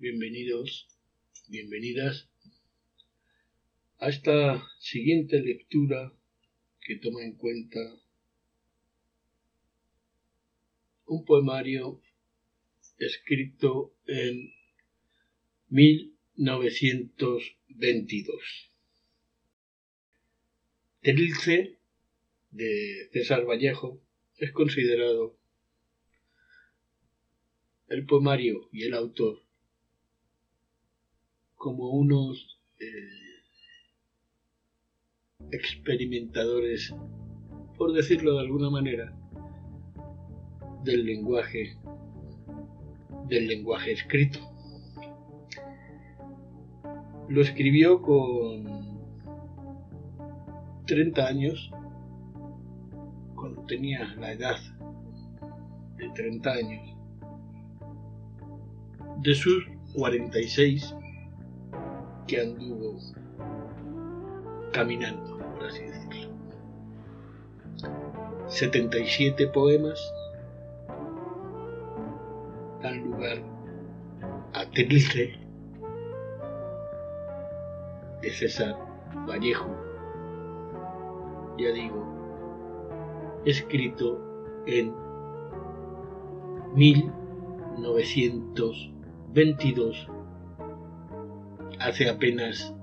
bienvenidos, bienvenidas a esta siguiente lectura que toma en cuenta un poemario escrito en 1922. Trilce de César Vallejo es considerado el poemario y el autor como unos eh, experimentadores, por decirlo de alguna manera, del lenguaje del lenguaje escrito. Lo escribió con 30 años, cuando tenía la edad de 30 años. De sus 46 que anduvo caminando, por así decirlo. 77 poemas dan lugar a Trilce de César Vallejo, ya digo, escrito en 1922 hace apenas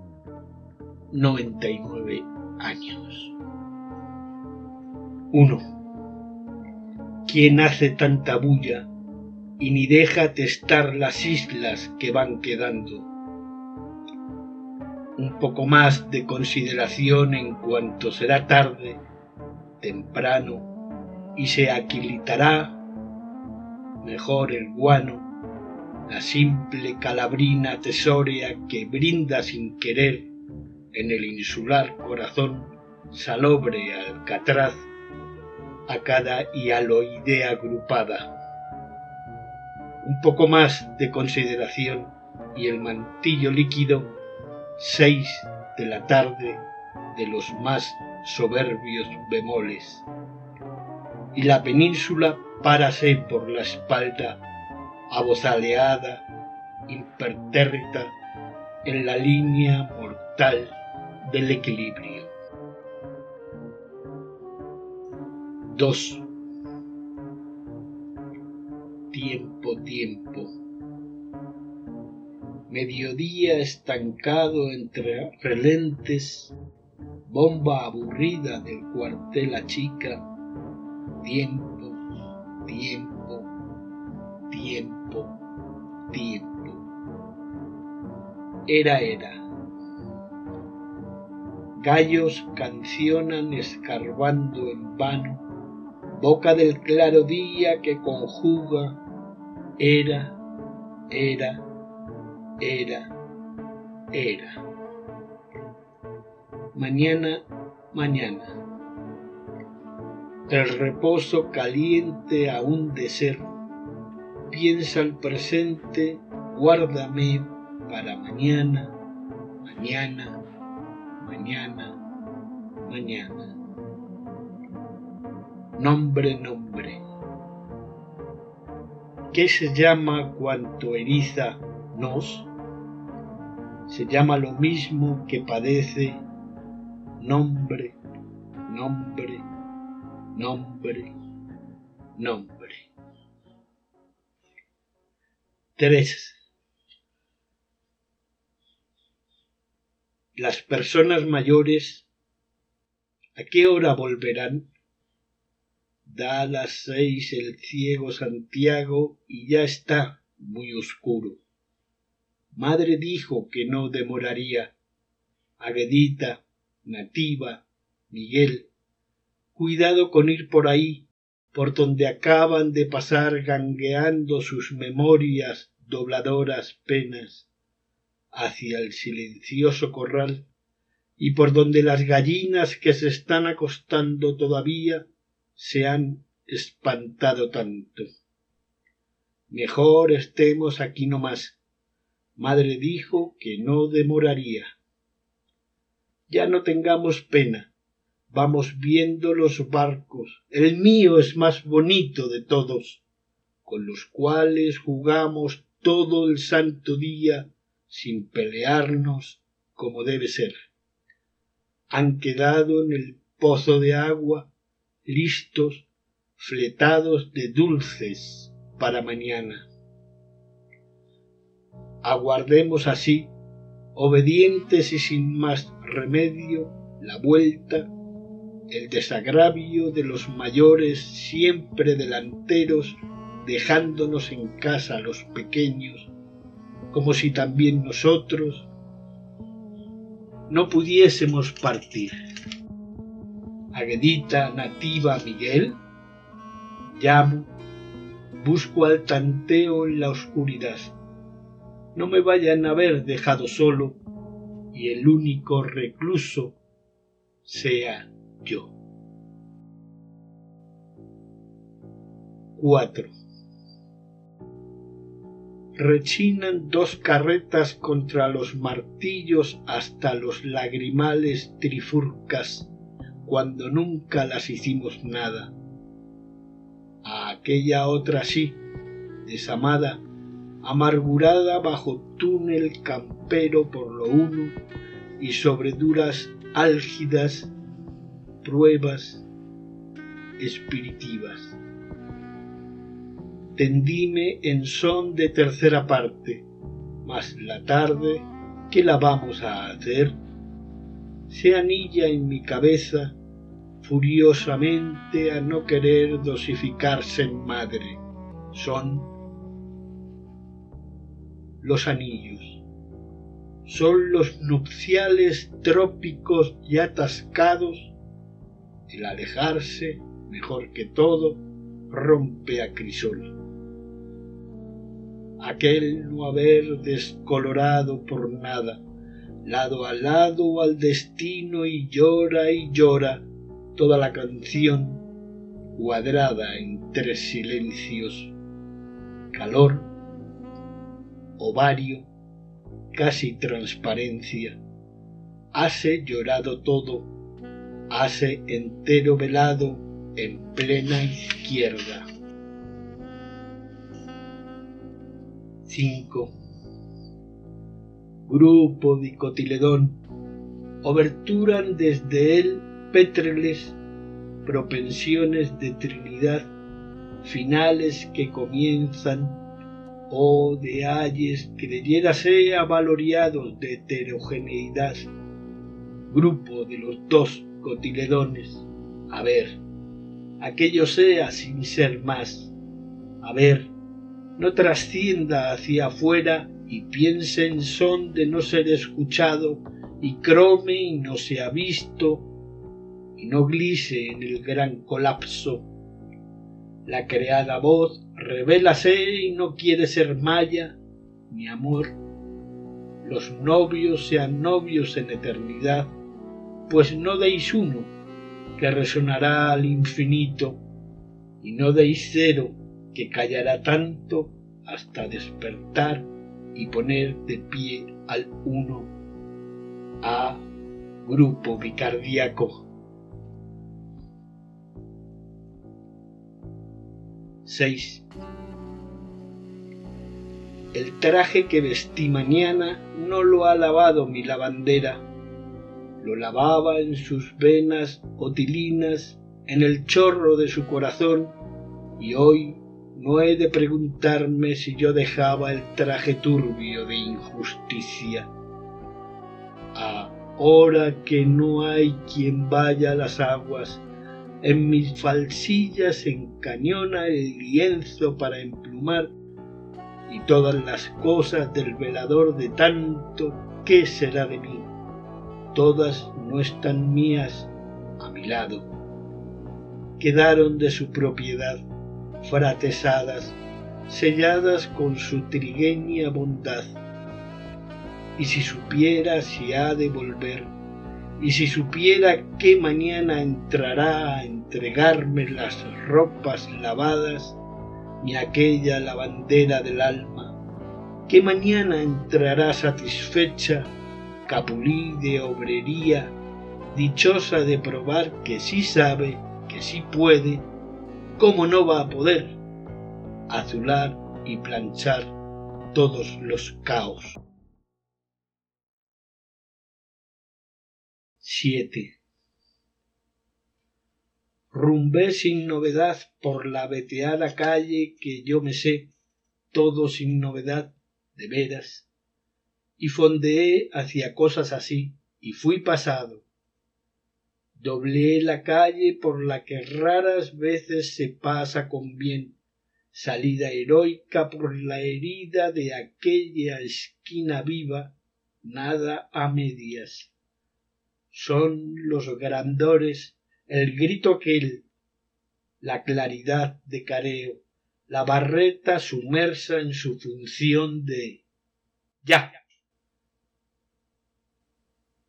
99 años. 1. ¿Quién hace tanta bulla y ni deja testar las islas que van quedando? Un poco más de consideración en cuanto será tarde, temprano, y se aquilitará mejor el guano la simple calabrina tesórea que brinda sin querer en el insular corazón salobre alcatraz a cada hialoidea agrupada. Un poco más de consideración y el mantillo líquido, seis de la tarde de los más soberbios bemoles. Y la península párase por la espalda abozaleada, impertérrita en la línea mortal del equilibrio. 2. Tiempo, tiempo. Mediodía estancado entre relentes, bomba aburrida del cuartel a chica, tiempo, tiempo, tiempo, tiempo. Era, era. Gallos cancionan escarbando en vano, boca del claro día que conjuga, era, era, era, era. Mañana, mañana. El reposo caliente aún de ser piensa el presente, guárdame para mañana, mañana, mañana, mañana. Nombre, nombre. ¿Qué se llama cuanto eriza nos? Se llama lo mismo que padece nombre, nombre, nombre, nombre. 3. Las personas mayores, ¿a qué hora volverán? Da las seis el ciego Santiago y ya está muy oscuro. Madre dijo que no demoraría. Aguedita, Nativa, Miguel, cuidado con ir por ahí, por donde acaban de pasar gangueando sus memorias dobladoras penas hacia el silencioso corral y por donde las gallinas que se están acostando todavía se han espantado tanto. Mejor estemos aquí no más. Madre dijo que no demoraría. Ya no tengamos pena, vamos viendo los barcos. El mío es más bonito de todos, con los cuales jugamos todo el santo día sin pelearnos como debe ser. Han quedado en el pozo de agua listos, fletados de dulces para mañana. Aguardemos así, obedientes y sin más remedio, la vuelta, el desagravio de los mayores siempre delanteros, dejándonos en casa los pequeños, como si también nosotros no pudiésemos partir. Aguedita nativa Miguel, llamo, busco al tanteo en la oscuridad. No me vayan a haber dejado solo y el único recluso sea yo. 4. Rechinan dos carretas contra los martillos hasta los lagrimales trifurcas, cuando nunca las hicimos nada. A aquella otra sí, desamada, amargurada bajo túnel campero por lo uno y sobre duras álgidas pruebas espiritivas. Tendíme en son de tercera parte, mas la tarde, ¿qué la vamos a hacer? Se anilla en mi cabeza furiosamente a no querer dosificarse en madre. Son los anillos. Son los nupciales trópicos y atascados. El alejarse, mejor que todo, rompe a crisol. Aquel no haber descolorado por nada, lado a lado al destino y llora y llora toda la canción cuadrada en tres silencios, calor, ovario, casi transparencia, hace llorado todo, hace entero velado en plena izquierda. 5. Grupo dicotiledón, oberturan desde él pétreles, propensiones de Trinidad, finales que comienzan oh de ayes que debiérase avaloriados de heterogeneidad, grupo de los dos cotiledones, a ver, aquello sea sin ser más, a ver, no trascienda hacia afuera y piense en son de no ser escuchado y crome y no sea visto y no glise en el gran colapso. La creada voz Revélase y no quiere ser maya, mi amor. Los novios sean novios en eternidad, pues no deis uno, que resonará al infinito, y no deis cero, que callará tanto hasta despertar y poner de pie al uno. A grupo bicardíaco 6. El traje que vestí mañana no lo ha lavado mi lavandera, lo lavaba en sus venas otilinas, en el chorro de su corazón, y hoy no he de preguntarme si yo dejaba el traje turbio de injusticia. Ahora que no hay quien vaya a las aguas en mis falsillas encañona el lienzo para emplumar y todas las cosas del velador de tanto ¿qué será de mí? Todas no están mías a mi lado. Quedaron de su propiedad, fratesadas, selladas con su trigueña bondad. Y si supiera si ha de volver, y si supiera que mañana entrará a entregarme las ropas lavadas, ni aquella lavandera del alma, que mañana entrará satisfecha, capulí de obrería, dichosa de probar que sí sabe, que sí puede, cómo no va a poder, azular y planchar todos los caos. 7. Rumbé sin novedad por la veteada calle que yo me sé, todo sin novedad, de veras, y fondeé hacia cosas así, y fui pasado. Doblé la calle por la que raras veces se pasa con bien, salida heroica por la herida de aquella esquina viva, nada a medias. Son los grandores el grito aquel, la claridad de careo, la barreta sumersa en su función de ya.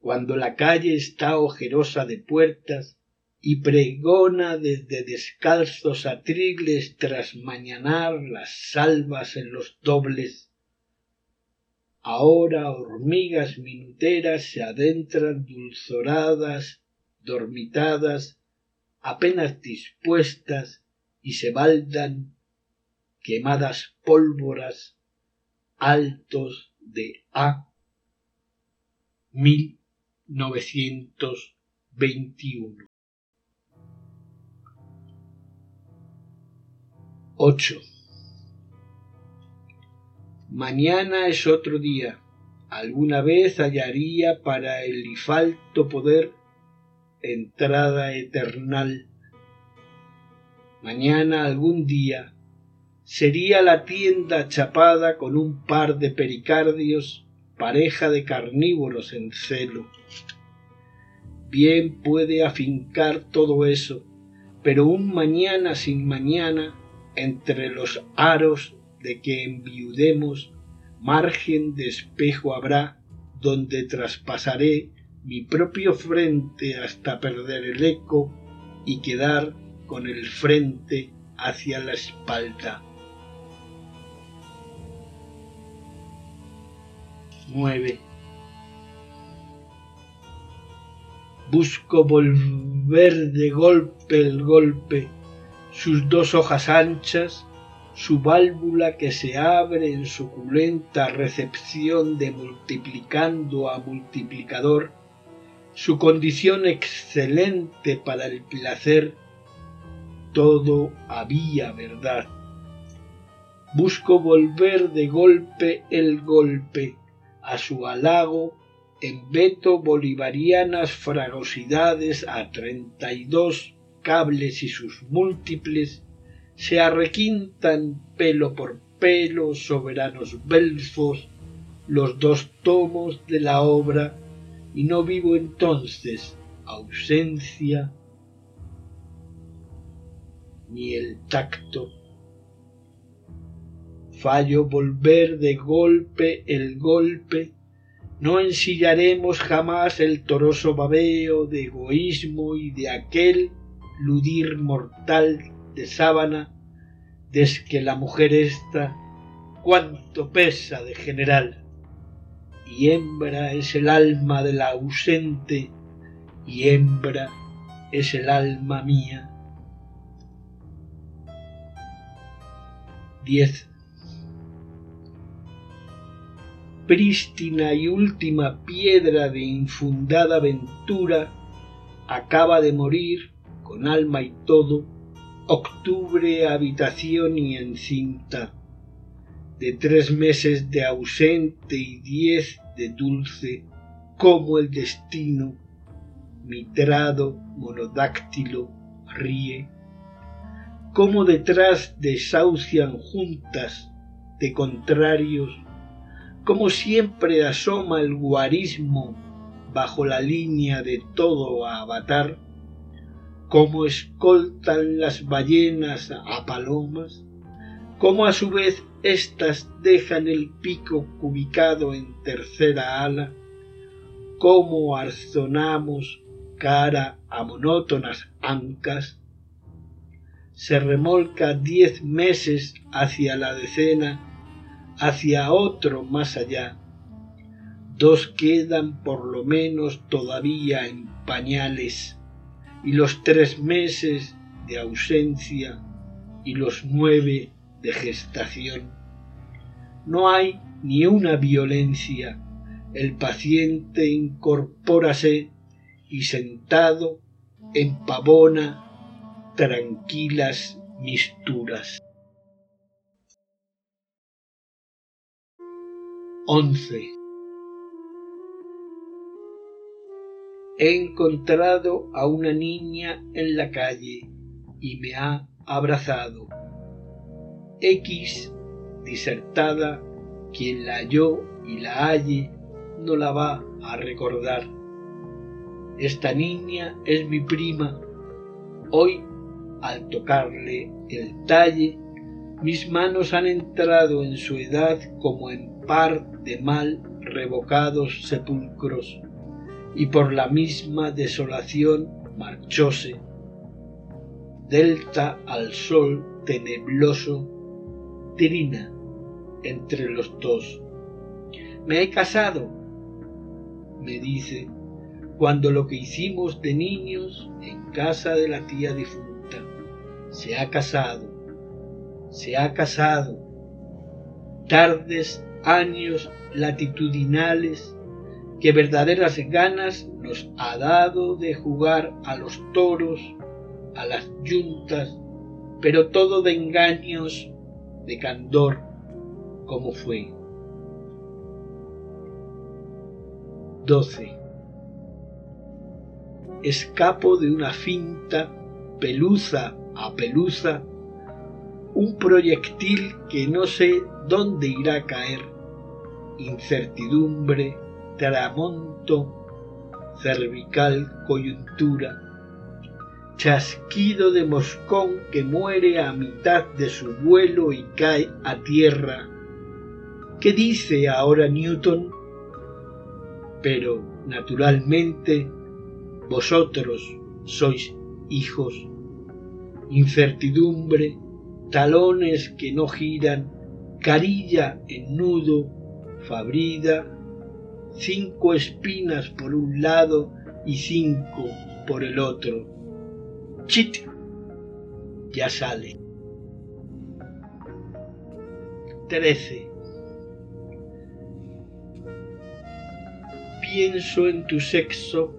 Cuando la calle está ojerosa de puertas y pregona desde descalzos atrigles tras mañanar las salvas en los dobles, ahora hormigas minuteras se adentran dulzoradas dormitadas, apenas dispuestas y se baldan quemadas pólvoras altos de A. 1921. 8. Mañana es otro día. Alguna vez hallaría para el ifalto poder entrada eternal. Mañana algún día sería la tienda chapada con un par de pericardios, pareja de carnívoros en celo. Bien puede afincar todo eso, pero un mañana sin mañana, entre los aros de que enviudemos, margen de espejo habrá donde traspasaré mi propio frente hasta perder el eco y quedar con el frente hacia la espalda. 9. Busco volver de golpe el golpe, sus dos hojas anchas, su válvula que se abre en suculenta recepción de multiplicando a multiplicador, su condición excelente para el placer, todo había verdad. Busco volver de golpe el golpe a su halago en veto bolivarianas fragosidades a treinta y dos cables y sus múltiples se arrequintan pelo por pelo soberanos belfos los dos tomos de la obra y no vivo entonces ausencia ni el tacto. Fallo volver de golpe el golpe, no ensillaremos jamás el toroso babeo de egoísmo y de aquel ludir mortal de sábana, des que la mujer esta cuánto pesa de general y hembra es el alma de la ausente, y hembra es el alma mía. 10. Prístina y última piedra de infundada ventura, acaba de morir, con alma y todo, octubre, habitación y encinta de tres meses de ausente y diez de dulce, como el destino, mitrado, monodáctilo, ríe, como detrás desahucian juntas de contrarios, como siempre asoma el guarismo bajo la línea de todo avatar, como escoltan las ballenas a palomas, como a su vez éstas dejan el pico cubicado en tercera ala, como arzonamos cara a monótonas ancas, se remolca diez meses hacia la decena, hacia otro más allá. Dos quedan por lo menos todavía en pañales, y los tres meses de ausencia y los nueve de gestación no hay ni una violencia. El paciente incorpórase y sentado empavona tranquilas misturas. 11. He encontrado a una niña en la calle y me ha abrazado. X, disertada, quien la halló y la halle, no la va a recordar. Esta niña es mi prima. Hoy, al tocarle el talle, mis manos han entrado en su edad como en par de mal revocados sepulcros, y por la misma desolación marchóse. Delta al sol tenebroso, trina entre los dos. Me he casado, me dice, cuando lo que hicimos de niños en casa de la tía difunta. Se ha casado, se ha casado. Tardes, años latitudinales que verdaderas ganas nos ha dado de jugar a los toros, a las yuntas, pero todo de engaños, de candor, como fue. 12 escapo de una finta, peluza a peluza, un proyectil que no sé dónde irá a caer, incertidumbre, tramonto, cervical coyuntura, chasquido de moscón que muere a mitad de su vuelo y cae a tierra. ¿Qué dice ahora Newton? Pero, naturalmente, vosotros sois hijos. Incertidumbre, talones que no giran, carilla en nudo, fabrida, cinco espinas por un lado y cinco por el otro. Chit, ya sale. 13. Pienso en tu sexo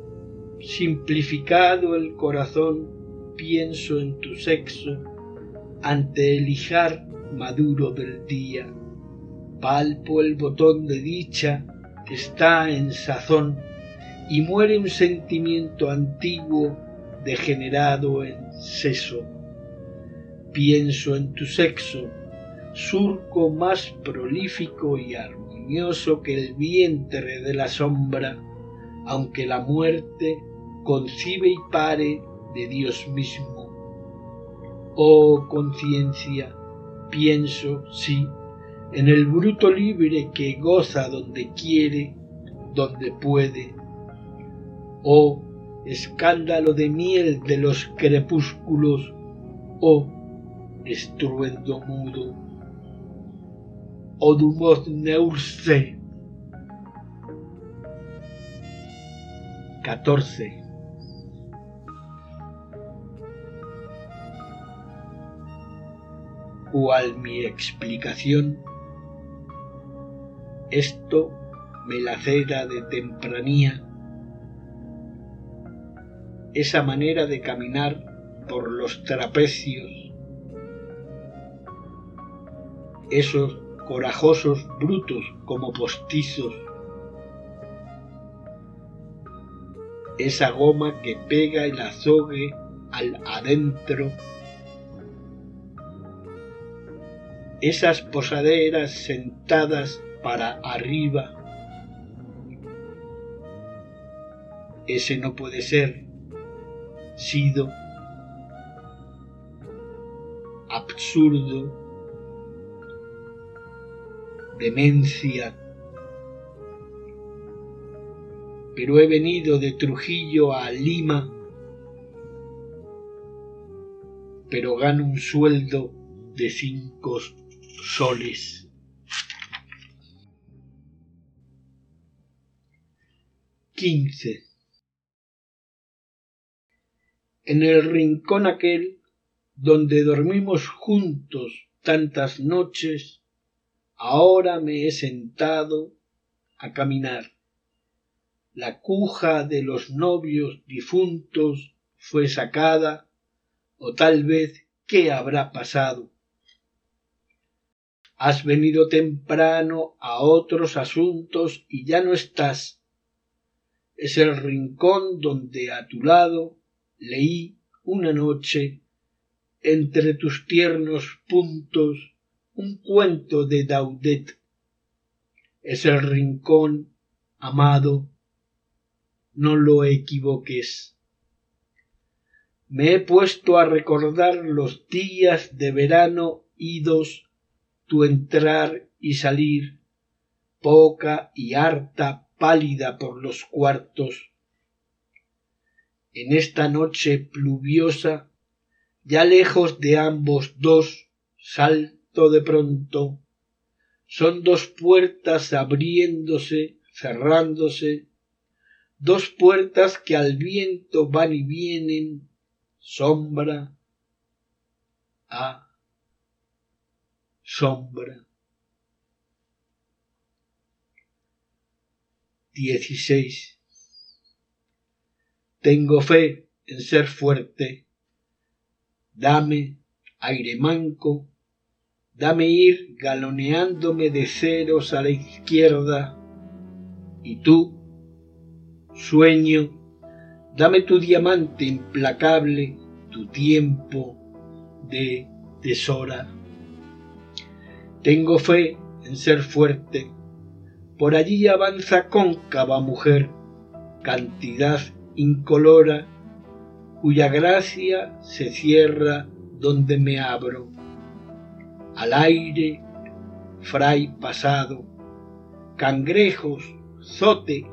simplificado el corazón, pienso en tu sexo, ante el hijar maduro del día. Palpo el botón de dicha que está en sazón y muere un sentimiento antiguo degenerado en seso. Pienso en tu sexo, surco más prolífico y armonioso que el vientre de la sombra, aunque la muerte concibe y pare de Dios mismo. Oh conciencia, pienso, sí, en el bruto libre que goza donde quiere, donde puede. Oh escándalo de miel de los crepúsculos, oh estruendo mudo. Odumos neurse 14. Cual mi explicación, esto me lacera de tempranía, esa manera de caminar por los trapecios, esos corajosos brutos como postizos, esa goma que pega el azogue al adentro, esas posaderas sentadas para arriba, ese no puede ser, sido, absurdo, demencia, pero he venido de Trujillo a Lima, pero gano un sueldo de cinco soles. Quince. En el rincón aquel donde dormimos juntos tantas noches, ahora me he sentado a caminar. La cuja de los novios difuntos fue sacada, o tal vez qué habrá pasado. Has venido temprano a otros asuntos y ya no estás. Es el rincón donde a tu lado leí una noche entre tus tiernos puntos un cuento de Daudet. Es el rincón, amado, no lo equivoques. Me he puesto a recordar los días de verano idos, tu entrar y salir, poca y harta pálida por los cuartos. En esta noche pluviosa ya lejos de ambos dos, salto de pronto. Son dos puertas abriéndose, cerrándose, dos puertas que al viento van y vienen, sombra a sombra. 16. Tengo fe en ser fuerte dame aire manco, dame ir galoneándome de ceros a la izquierda, y tú, sueño, dame tu diamante implacable, tu tiempo de tesora. Tengo fe en ser fuerte, por allí avanza cóncava mujer, cantidad incolora cuya gracia se cierra donde me abro. Al aire, fray pasado, cangrejos, zote,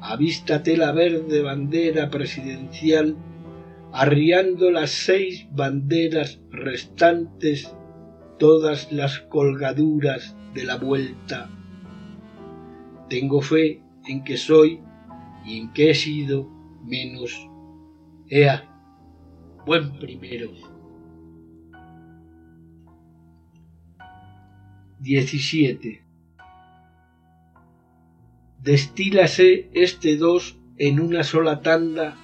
avístate la verde bandera presidencial, arriando las seis banderas restantes, todas las colgaduras de la vuelta. Tengo fe en que soy y en que he sido menos Ea, buen primero. 17. Destílase este dos en una sola tanda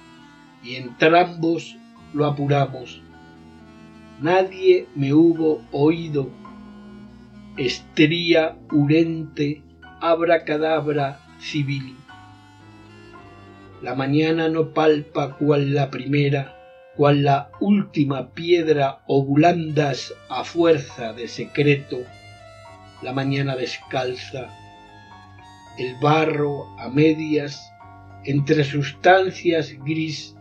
y entrambos lo apuramos. Nadie me hubo oído. Estría urente, abracadabra civil. La mañana no palpa cual la primera, cual la última piedra obulandas a fuerza de secreto, la mañana descalza, el barro a medias, entre sustancias gris,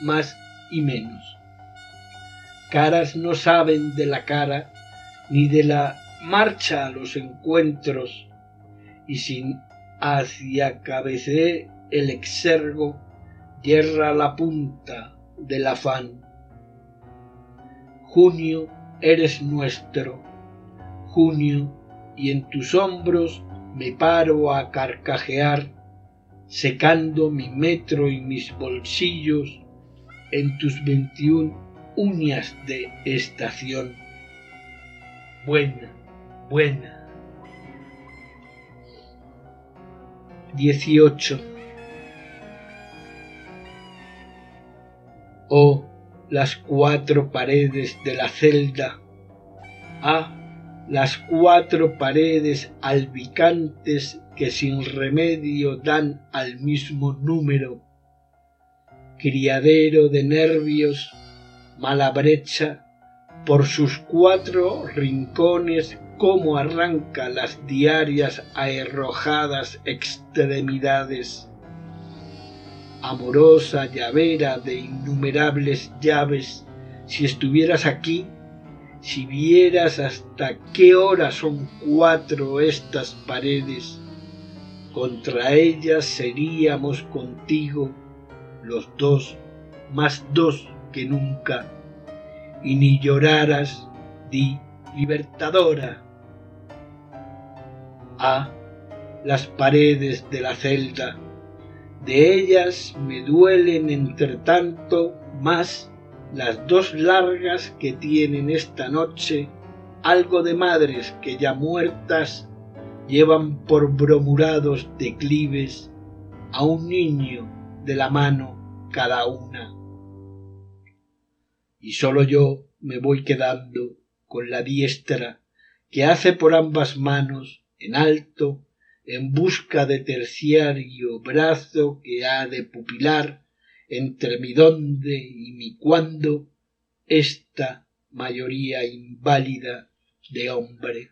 más y menos. Caras no saben de la cara, ni de la marcha a los encuentros, y sin hacia cabecé el exergo yerra la punta del afán. Junio eres nuestro, junio, y en tus hombros me paro a carcajear, secando mi metro y mis bolsillos en tus veintiún uñas de estación. Buena, buena. 18 oh las cuatro paredes de la celda, ah, las cuatro paredes albicantes que sin remedio dan al mismo número, criadero de nervios, mala brecha, por sus cuatro rincones como arranca las diarias arrojadas extremidades. Amorosa llavera de innumerables llaves, si estuvieras aquí, si vieras hasta qué hora son cuatro estas paredes, contra ellas seríamos contigo los dos, más dos que nunca, y ni lloraras, di libertadora. A las paredes de la celda de ellas me duelen entre tanto más las dos largas que tienen esta noche algo de madres que ya muertas llevan por bromurados declives a un niño de la mano cada una. Y solo yo me voy quedando con la diestra que hace por ambas manos en alto en busca de terciario brazo que ha de pupilar entre mi dónde y mi cuándo esta mayoría inválida de hombre.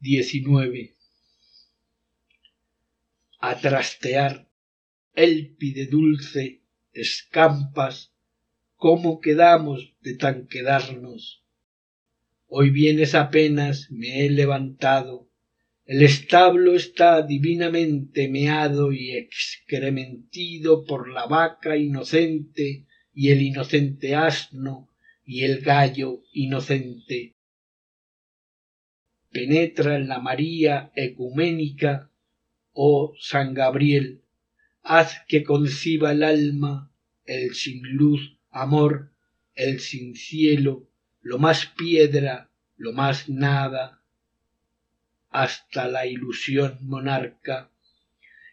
XIX. A trastear, élpide dulce, escampas, cómo quedamos de tan quedarnos. Hoy vienes apenas, me he levantado, el establo está divinamente meado y excrementido por la vaca inocente y el inocente asno y el gallo inocente. Penetra en la María ecuménica, oh San Gabriel, haz que conciba el alma, el sin luz amor, el sin cielo, lo más piedra, lo más nada, hasta la ilusión monarca.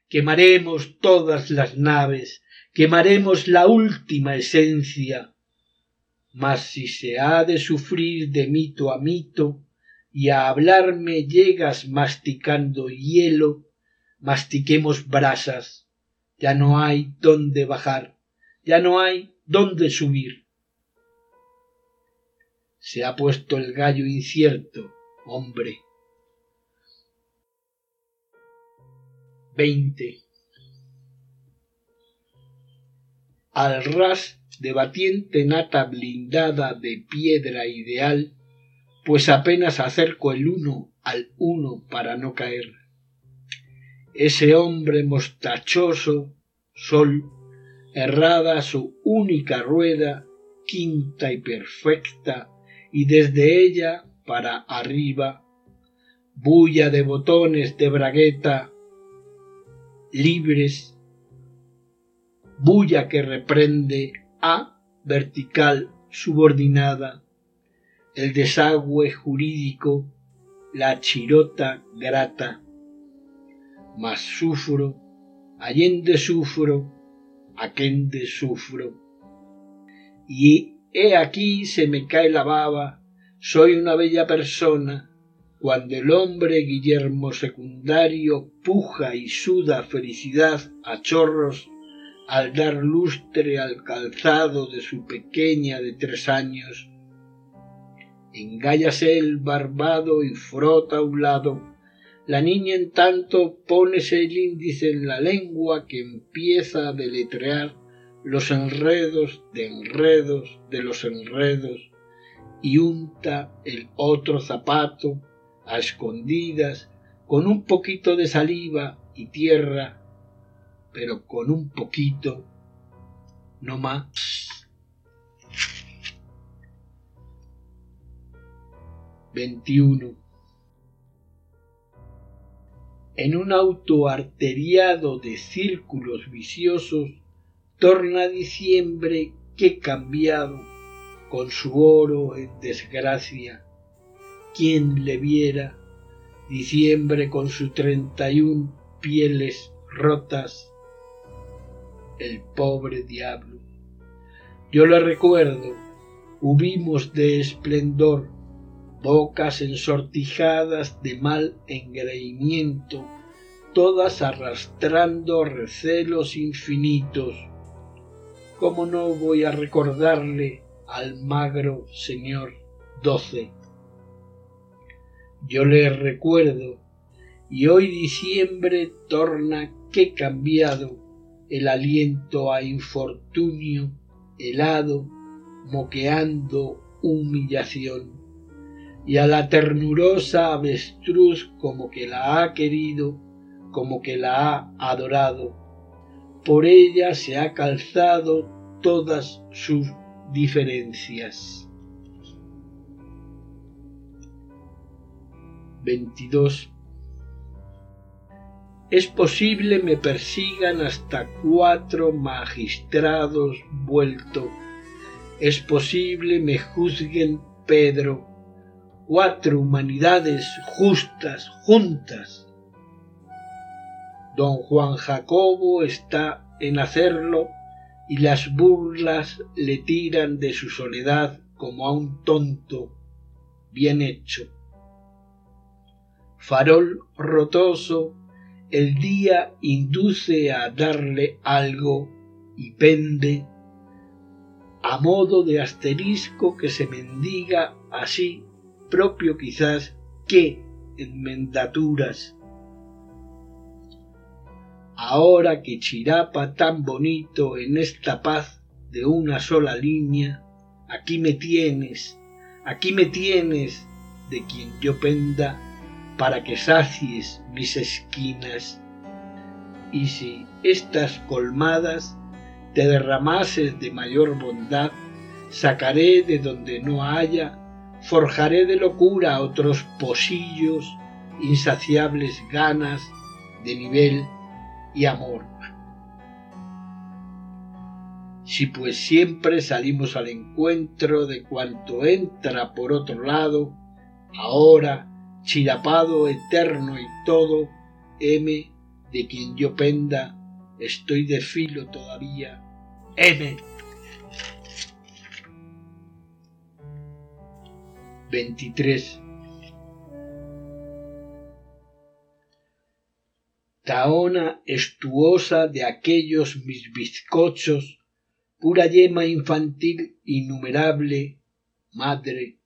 Quemaremos todas las naves, quemaremos la última esencia, mas si se ha de sufrir de mito a mito, y a hablarme llegas masticando hielo, mastiquemos brasas, ya no hay dónde bajar, ya no hay dónde subir. Se ha puesto el gallo incierto, hombre. 20. Al ras de batiente nata blindada de piedra ideal, pues apenas acerco el uno al uno para no caer. Ese hombre mostachoso, sol, errada su única rueda, quinta y perfecta, y desde ella para arriba, bulla de botones de bragueta libres, bulla que reprende a vertical subordinada, el desagüe jurídico, la chirota grata, mas sufro, allende sufro, aquende sufro. Y he aquí se me cae la baba, soy una bella persona, cuando el hombre Guillermo secundario puja y suda felicidad a chorros al dar lustre al calzado de su pequeña de tres años, engállase el barbado y frota a un lado, la niña en tanto pónese el índice en la lengua que empieza a deletrear los enredos de enredos de los enredos y unta el otro zapato a escondidas con un poquito de saliva y tierra, pero con un poquito, no más. 21 en un auto arteriado de círculos viciosos, torna diciembre que cambiado, con su oro en desgracia. ¿Quién le viera? Diciembre con sus treinta y un pieles rotas. El pobre diablo. Yo lo recuerdo, hubimos de esplendor, bocas ensortijadas de mal engreimiento, todas arrastrando recelos infinitos. ¿Cómo no voy a recordarle al magro señor doce? Yo le recuerdo, y hoy diciembre torna que cambiado el aliento a infortunio, helado, moqueando humillación y a la ternurosa avestruz como que la ha querido, como que la ha adorado. Por ella se ha calzado todas sus diferencias. 22. Es posible me persigan hasta cuatro magistrados vuelto es posible me juzguen Pedro, cuatro humanidades justas juntas. Don Juan Jacobo está en hacerlo y las burlas le tiran de su soledad como a un tonto bien hecho. Farol rotoso, el día induce a darle algo y pende a modo de asterisco que se mendiga así propio quizás que enmendaturas. Ahora que Chirapa tan bonito en esta paz de una sola línea, aquí me tienes, aquí me tienes de quien yo penda para que sacies mis esquinas. Y si estas colmadas te derramases de mayor bondad, sacaré de donde no haya, forjaré de locura otros posillos, insaciables ganas de nivel y amor. Si pues siempre salimos al encuentro de cuanto entra por otro lado, ahora, chirapado eterno y todo, M de quien yo penda, estoy de filo todavía M. 23. Taona estuosa de aquellos mis bizcochos, pura yema infantil innumerable, madre.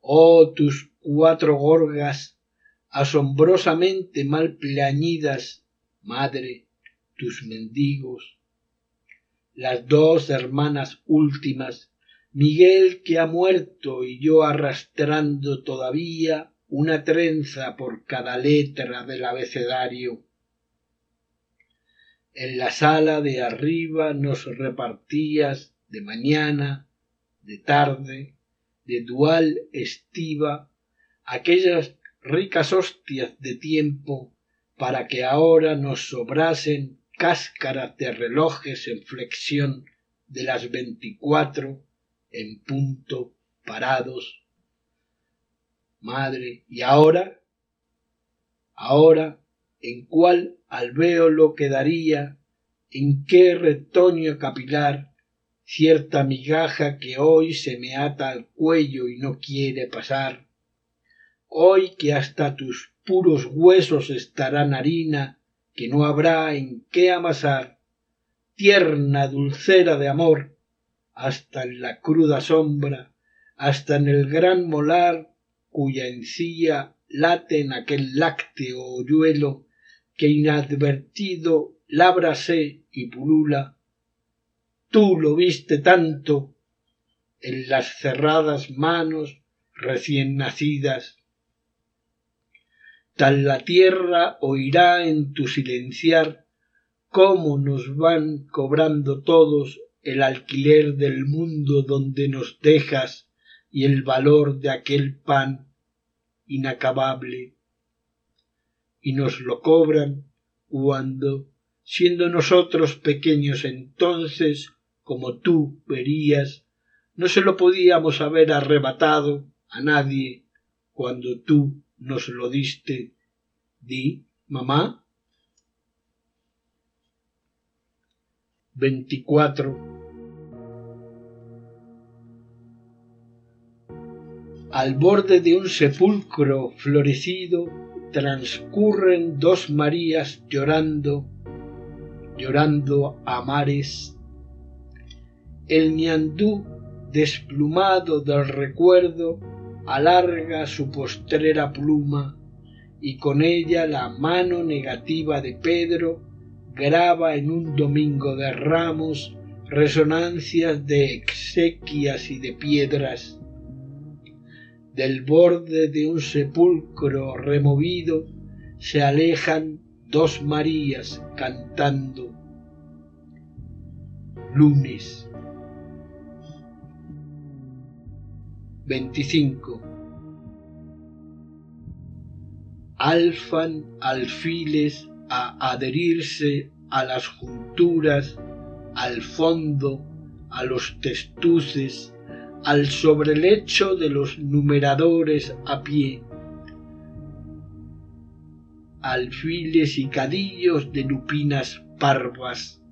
Oh tus cuatro gorgas, asombrosamente mal plañidas, madre, tus mendigos las dos hermanas últimas, Miguel que ha muerto y yo arrastrando todavía una trenza por cada letra del abecedario. En la sala de arriba nos repartías de mañana, de tarde, de dual estiva, aquellas ricas hostias de tiempo para que ahora nos sobrasen cáscaras de relojes en flexión de las veinticuatro en punto parados. Madre, ¿y ahora? Ahora, ¿en cuál alvéolo quedaría? ¿En qué retoño capilar cierta migaja que hoy se me ata al cuello y no quiere pasar? Hoy que hasta tus puros huesos estarán harina que no habrá en qué amasar, tierna dulcera de amor, hasta en la cruda sombra, hasta en el gran molar cuya encía late en aquel lácteo hoyuelo que inadvertido lábrase y pulula. Tú lo viste tanto en las cerradas manos recién nacidas tal la tierra oirá en tu silenciar cómo nos van cobrando todos el alquiler del mundo donde nos dejas y el valor de aquel pan inacabable. Y nos lo cobran cuando, siendo nosotros pequeños entonces, como tú verías, no se lo podíamos haber arrebatado a nadie cuando tú nos lo diste. Di, mamá. 24. Al borde de un sepulcro florecido transcurren dos Marías llorando, llorando a mares. El ñandú desplumado del recuerdo alarga su postrera pluma y con ella la mano negativa de Pedro graba en un domingo de ramos resonancias de exequias y de piedras. Del borde de un sepulcro removido se alejan dos Marías cantando. Lunes. 25. Alfan alfiles a adherirse a las junturas, al fondo, a los testuces, al sobrelecho de los numeradores a pie, alfiles y cadillos de lupinas parvas.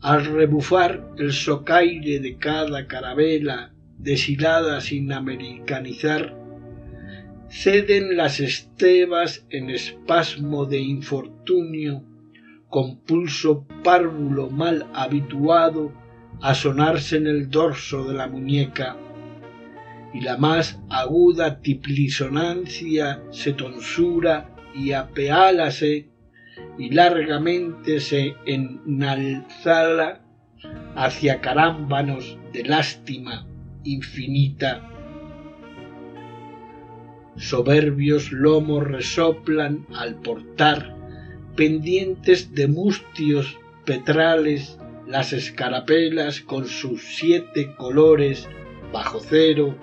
Al rebufar el socaire de cada carabela deshilada sin americanizar, ceden las estebas en espasmo de infortunio, con pulso párvulo mal habituado a sonarse en el dorso de la muñeca, y la más aguda tiplisonancia se tonsura y apeálase y largamente se enalzala hacia carámbanos de lástima infinita. Soberbios lomos resoplan al portar, pendientes de mustios petrales, las escarapelas con sus siete colores bajo cero,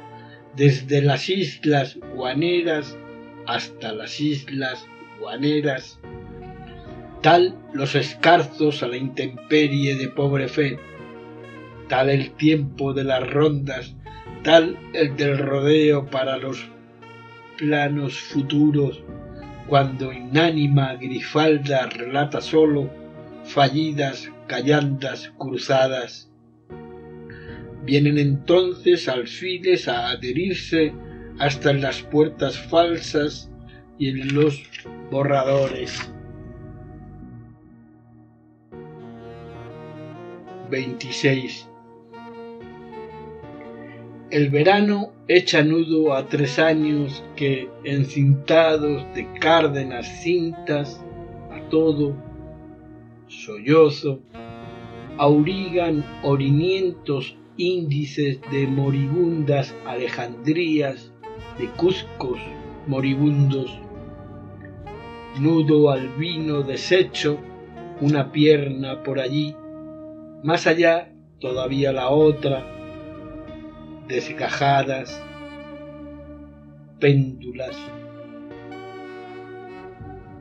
desde las islas guaneras hasta las islas guaneras, tal los escarzos a la intemperie de pobre fe, tal el tiempo de las rondas, tal el del rodeo para los planos futuros, cuando inánima Grifalda relata solo fallidas callandas cruzadas. Vienen entonces alfiles a adherirse hasta en las puertas falsas y en los borradores. 26. El verano echa nudo a tres años que, encintados de cárdenas cintas, a todo, sollozo, aurigan orinientos índices de moribundas Alejandrías, de Cuscos moribundos, nudo al vino deshecho, una pierna por allí, más allá todavía la otra, desgajadas, péndulas,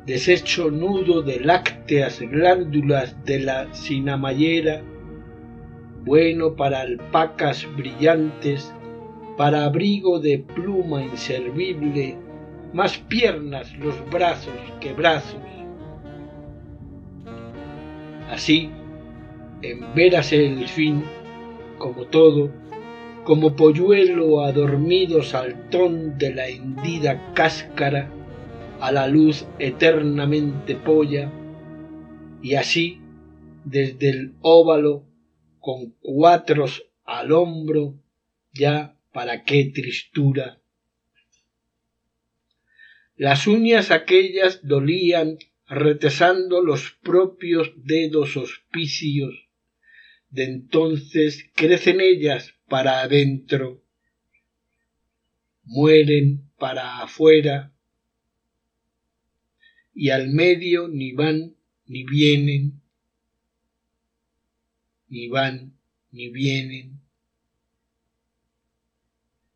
deshecho nudo de lácteas glándulas de la sinamayera, bueno para alpacas brillantes, para abrigo de pluma inservible, más piernas los brazos que brazos. Así, en vérase el fin, como todo, como polluelo adormido saltón de la hendida cáscara, a la luz eternamente polla, y así, desde el óvalo, con cuatros al hombro, ya para qué tristura. Las uñas aquellas dolían retesando los propios dedos hospicios, de entonces crecen ellas para adentro, mueren para afuera, y al medio ni van ni vienen, ni van ni vienen.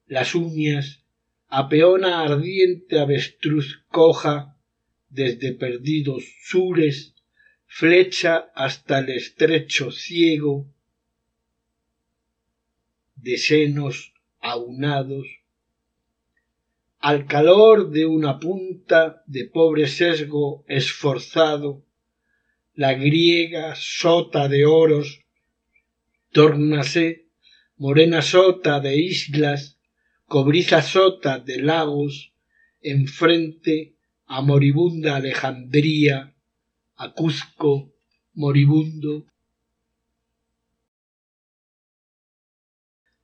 Las uñas, a peona ardiente avestruz coja, desde perdidos sures, flecha hasta el estrecho ciego, de senos aunados al calor de una punta de pobre sesgo esforzado, la griega sota de oros, tórnase morena sota de islas, cobriza sota de lagos, enfrente a moribunda Alejandría, a Cuzco moribundo.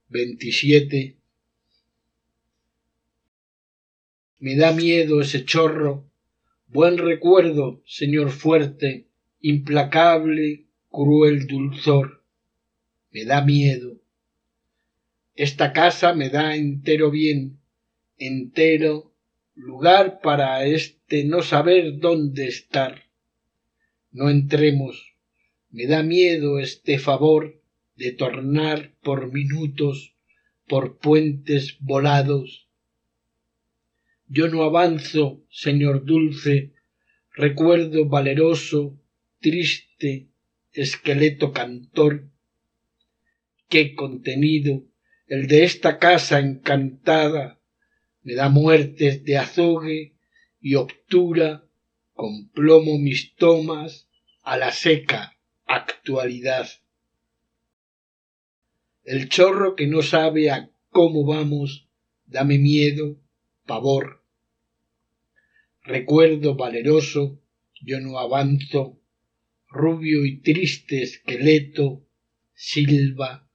27 Me da miedo ese chorro. Buen recuerdo, señor fuerte, implacable, cruel dulzor. Me da miedo. Esta casa me da entero bien, entero lugar para este no saber dónde estar. No entremos. Me da miedo este favor de tornar por minutos por puentes volados yo no avanzo, señor dulce, recuerdo valeroso, triste, esqueleto cantor, qué contenido el de esta casa encantada me da muertes de azogue y obtura con plomo mis tomas a la seca actualidad. El chorro que no sabe a cómo vamos, dame miedo, pavor. Recuerdo valeroso, yo no avanzo, rubio y triste esqueleto, silba,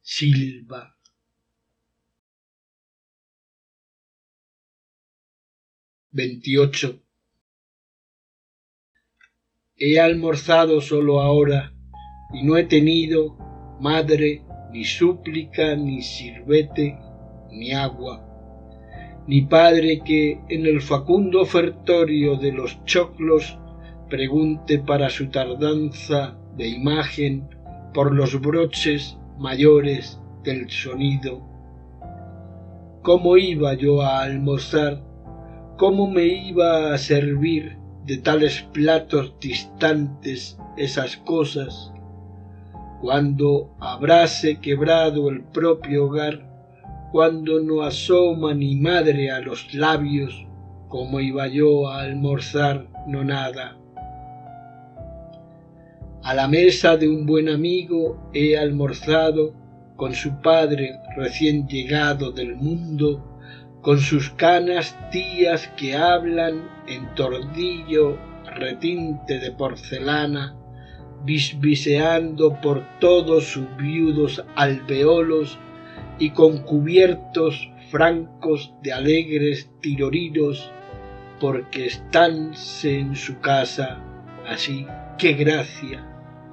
silba. Veintiocho. He almorzado solo ahora y no he tenido madre ni súplica ni sirvete ni agua ni padre que en el facundo ofertorio de los choclos pregunte para su tardanza de imagen por los broches mayores del sonido. ¿Cómo iba yo a almorzar? ¿Cómo me iba a servir de tales platos distantes esas cosas? Cuando habráse quebrado el propio hogar cuando no asoma ni madre a los labios, como iba yo a almorzar, no nada. A la mesa de un buen amigo he almorzado con su padre recién llegado del mundo, con sus canas tías que hablan en tordillo retinte de porcelana, bisbiseando por todos sus viudos alveolos y con cubiertos francos de alegres tirorinos, porque estánse en su casa así, qué gracia,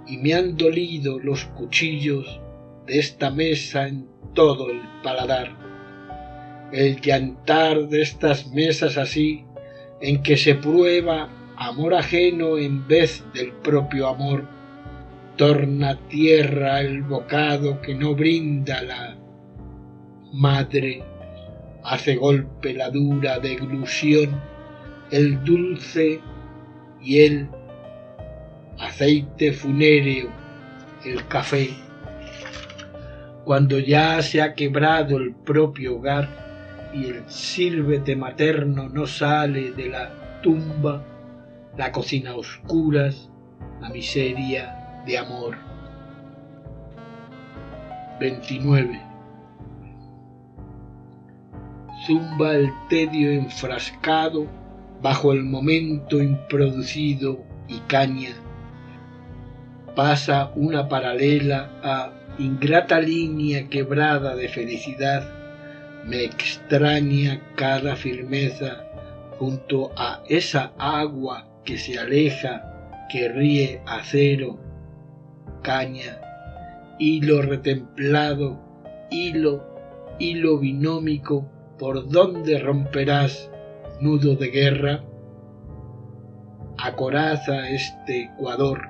y me han dolido los cuchillos de esta mesa en todo el paladar. El llantar de estas mesas así, en que se prueba amor ajeno en vez del propio amor, torna tierra el bocado que no brinda la madre, hace golpe la dura deglución, el dulce y el aceite funéreo, el café. Cuando ya se ha quebrado el propio hogar y el sírvete materno no sale de la tumba, la cocina a oscuras, la miseria de amor. 29 zumba el tedio enfrascado bajo el momento improducido y caña. Pasa una paralela a ingrata línea quebrada de felicidad, me extraña cada firmeza junto a esa agua que se aleja, que ríe acero, caña, hilo retemplado, hilo, hilo binómico por dónde romperás nudo de guerra, acoraza este Ecuador,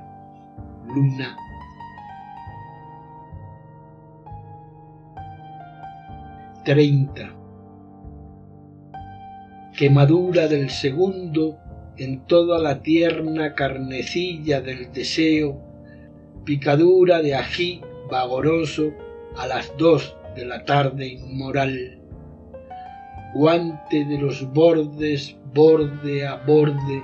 luna. Treinta. Quemadura del segundo en toda la tierna carnecilla del deseo, picadura de ají vagoroso a las dos de la tarde inmoral guante de los bordes, borde a borde,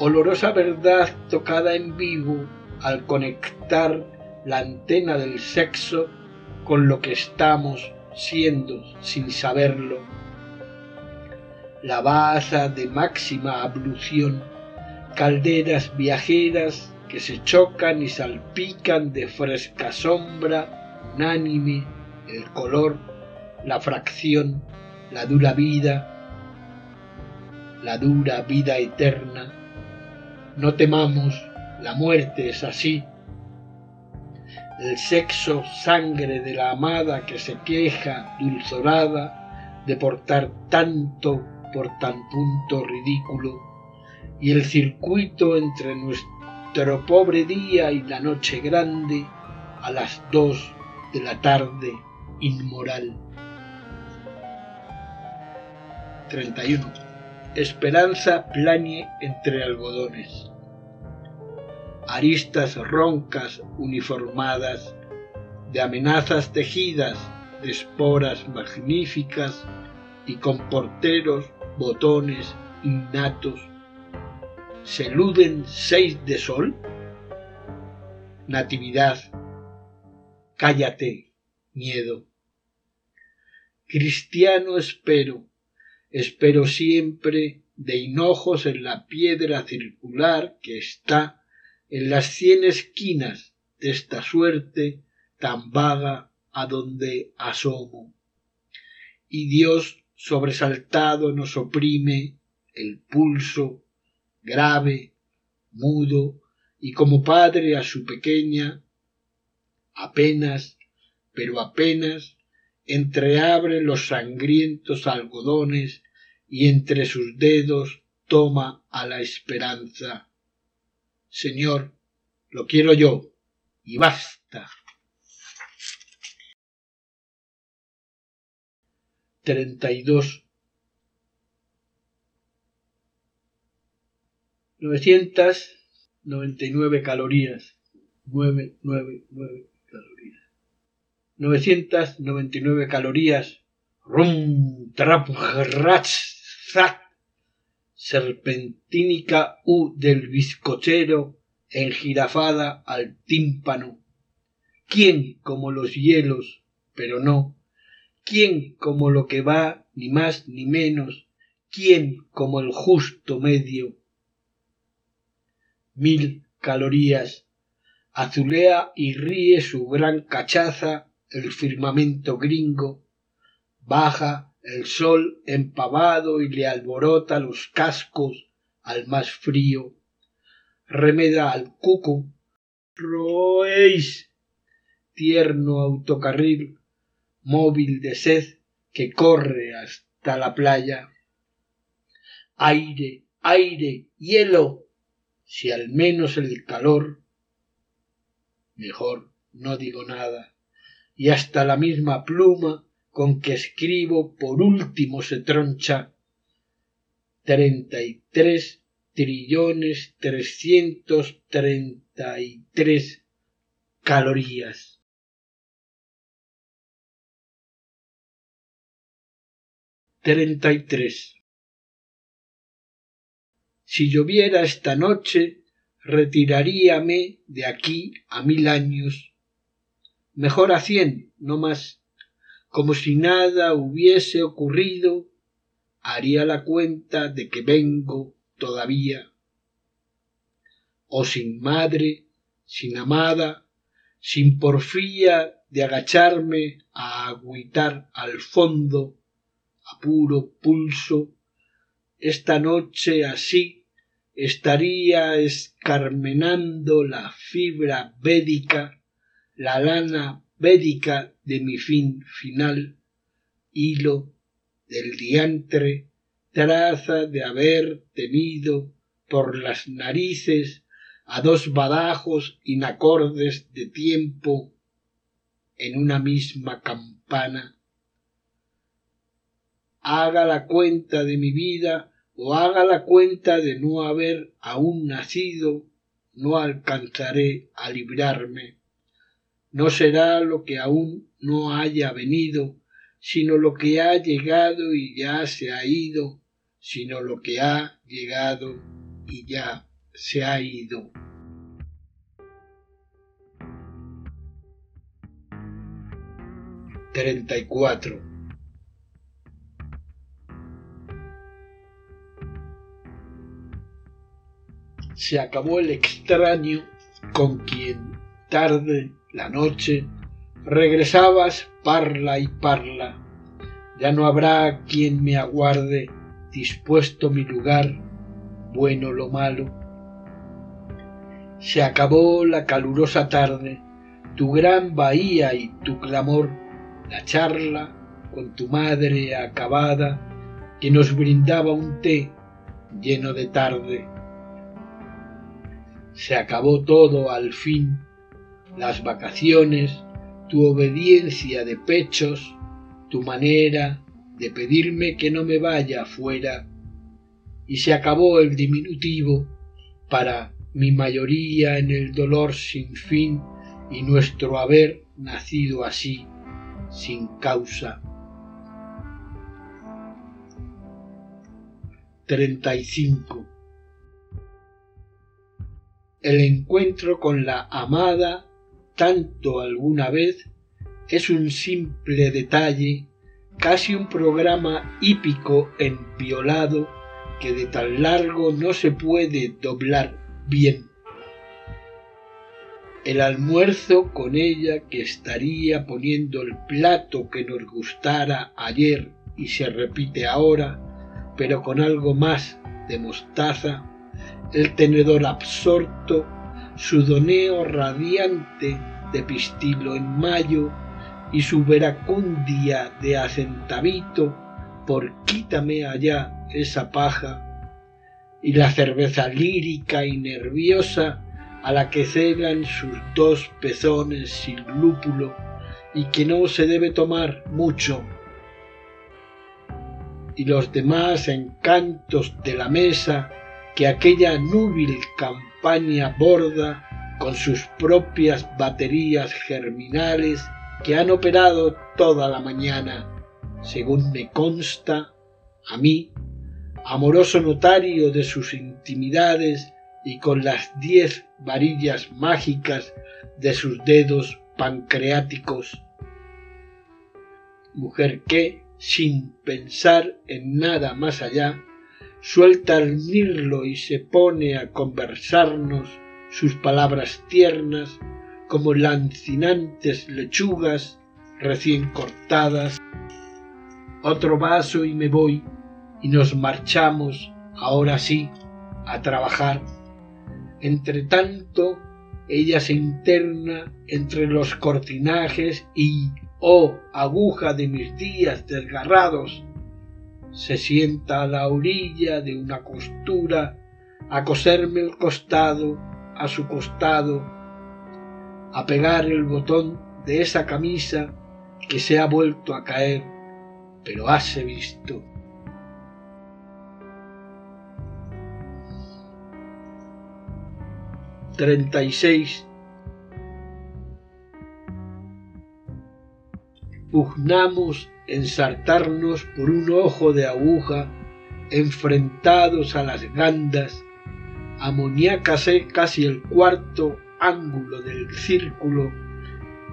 olorosa verdad tocada en vivo al conectar la antena del sexo con lo que estamos siendo sin saberlo. La baza de máxima ablución, calderas viajeras que se chocan y salpican de fresca sombra, unánime, el color, la fracción, la dura vida, la dura vida eterna. No temamos, la muerte es así. El sexo sangre de la amada que se queja dulzorada de portar tanto por tan punto ridículo, y el circuito entre nuestro pobre día y la noche grande a las dos de la tarde inmoral. 31. Esperanza plañe entre algodones. Aristas roncas uniformadas, de amenazas tejidas, de esporas magníficas y con porteros botones innatos. ¿Se eluden seis de sol? Natividad, cállate, miedo. Cristiano espero, espero siempre de hinojos en la piedra circular que está en las cien esquinas de esta suerte tan vaga a donde asomo. Y Dios sobresaltado nos oprime el pulso, grave, mudo, y como padre a su pequeña, apenas, pero apenas, entreabre los sangrientos algodones y entre sus dedos toma a la esperanza. Señor, lo quiero yo, y basta. Treinta y dos. Novecientas noventa y nueve calorías. Nueve, nueve, nueve calorías. Novecientas noventa y nueve calorías. Rum, trap, serpentínica U del bizcochero engirafada al tímpano. ¿Quién como los hielos, pero no? ¿Quién como lo que va, ni más ni menos? ¿Quién como el justo medio? Mil calorías. Azulea y ríe su gran cachaza el firmamento gringo. Baja el sol empavado y le alborota los cascos al más frío. Remeda al cuco. Roéis, tierno autocarril, móvil de sed que corre hasta la playa. Aire, aire, hielo, si al menos el calor. Mejor no digo nada, y hasta la misma pluma con que escribo por último se troncha treinta y tres trillones trescientos treinta y tres calorías. Treinta y tres. Si lloviera esta noche, retiraríame de aquí a mil años, mejor a cien, no más como si nada hubiese ocurrido, haría la cuenta de que vengo todavía. O sin madre, sin amada, sin porfía de agacharme a agüitar al fondo, a puro pulso, esta noche así estaría escarmenando la fibra védica, la lana védica de mi fin final, hilo del diantre, traza de haber tenido por las narices a dos badajos inacordes de tiempo en una misma campana. Haga la cuenta de mi vida o haga la cuenta de no haber aún nacido, no alcanzaré a librarme no será lo que aún no haya venido, sino lo que ha llegado y ya se ha ido, sino lo que ha llegado y ya se ha ido. Treinta y cuatro. Se acabó el extraño con quien tarde la noche, regresabas parla y parla. Ya no habrá quien me aguarde, dispuesto mi lugar, bueno lo malo. Se acabó la calurosa tarde, tu gran bahía y tu clamor, la charla con tu madre acabada, que nos brindaba un té lleno de tarde. Se acabó todo al fin, las vacaciones, tu obediencia de pechos, tu manera de pedirme que no me vaya afuera, y se acabó el diminutivo para mi mayoría en el dolor sin fin y nuestro haber nacido así, sin causa. 35. El encuentro con la amada, tanto alguna vez, es un simple detalle, casi un programa hípico enviolado que de tan largo no se puede doblar bien. El almuerzo con ella que estaría poniendo el plato que nos gustara ayer y se repite ahora, pero con algo más de mostaza, el tenedor absorto, su doneo radiante de pistilo en mayo y su veracundia de acentavito por quítame allá esa paja, y la cerveza lírica y nerviosa a la que celan sus dos pezones sin lúpulo y que no se debe tomar mucho, y los demás encantos de la mesa que aquella núbil borda con sus propias baterías germinales que han operado toda la mañana, según me consta, a mí, amoroso notario de sus intimidades y con las diez varillas mágicas de sus dedos pancreáticos. Mujer que, sin pensar en nada más allá, suelta el mirlo y se pone a conversarnos sus palabras tiernas como lancinantes lechugas recién cortadas. Otro vaso y me voy, y nos marchamos, ahora sí, a trabajar. Entre tanto, ella se interna entre los cortinajes y, oh aguja de mis días desgarrados, se sienta a la orilla de una costura a coserme el costado a su costado a pegar el botón de esa camisa que se ha vuelto a caer, pero hase visto. Treinta y seis. Pugnamos ensartarnos por un ojo de aguja, enfrentados a las gandas, amoníacase casi el cuarto ángulo del círculo,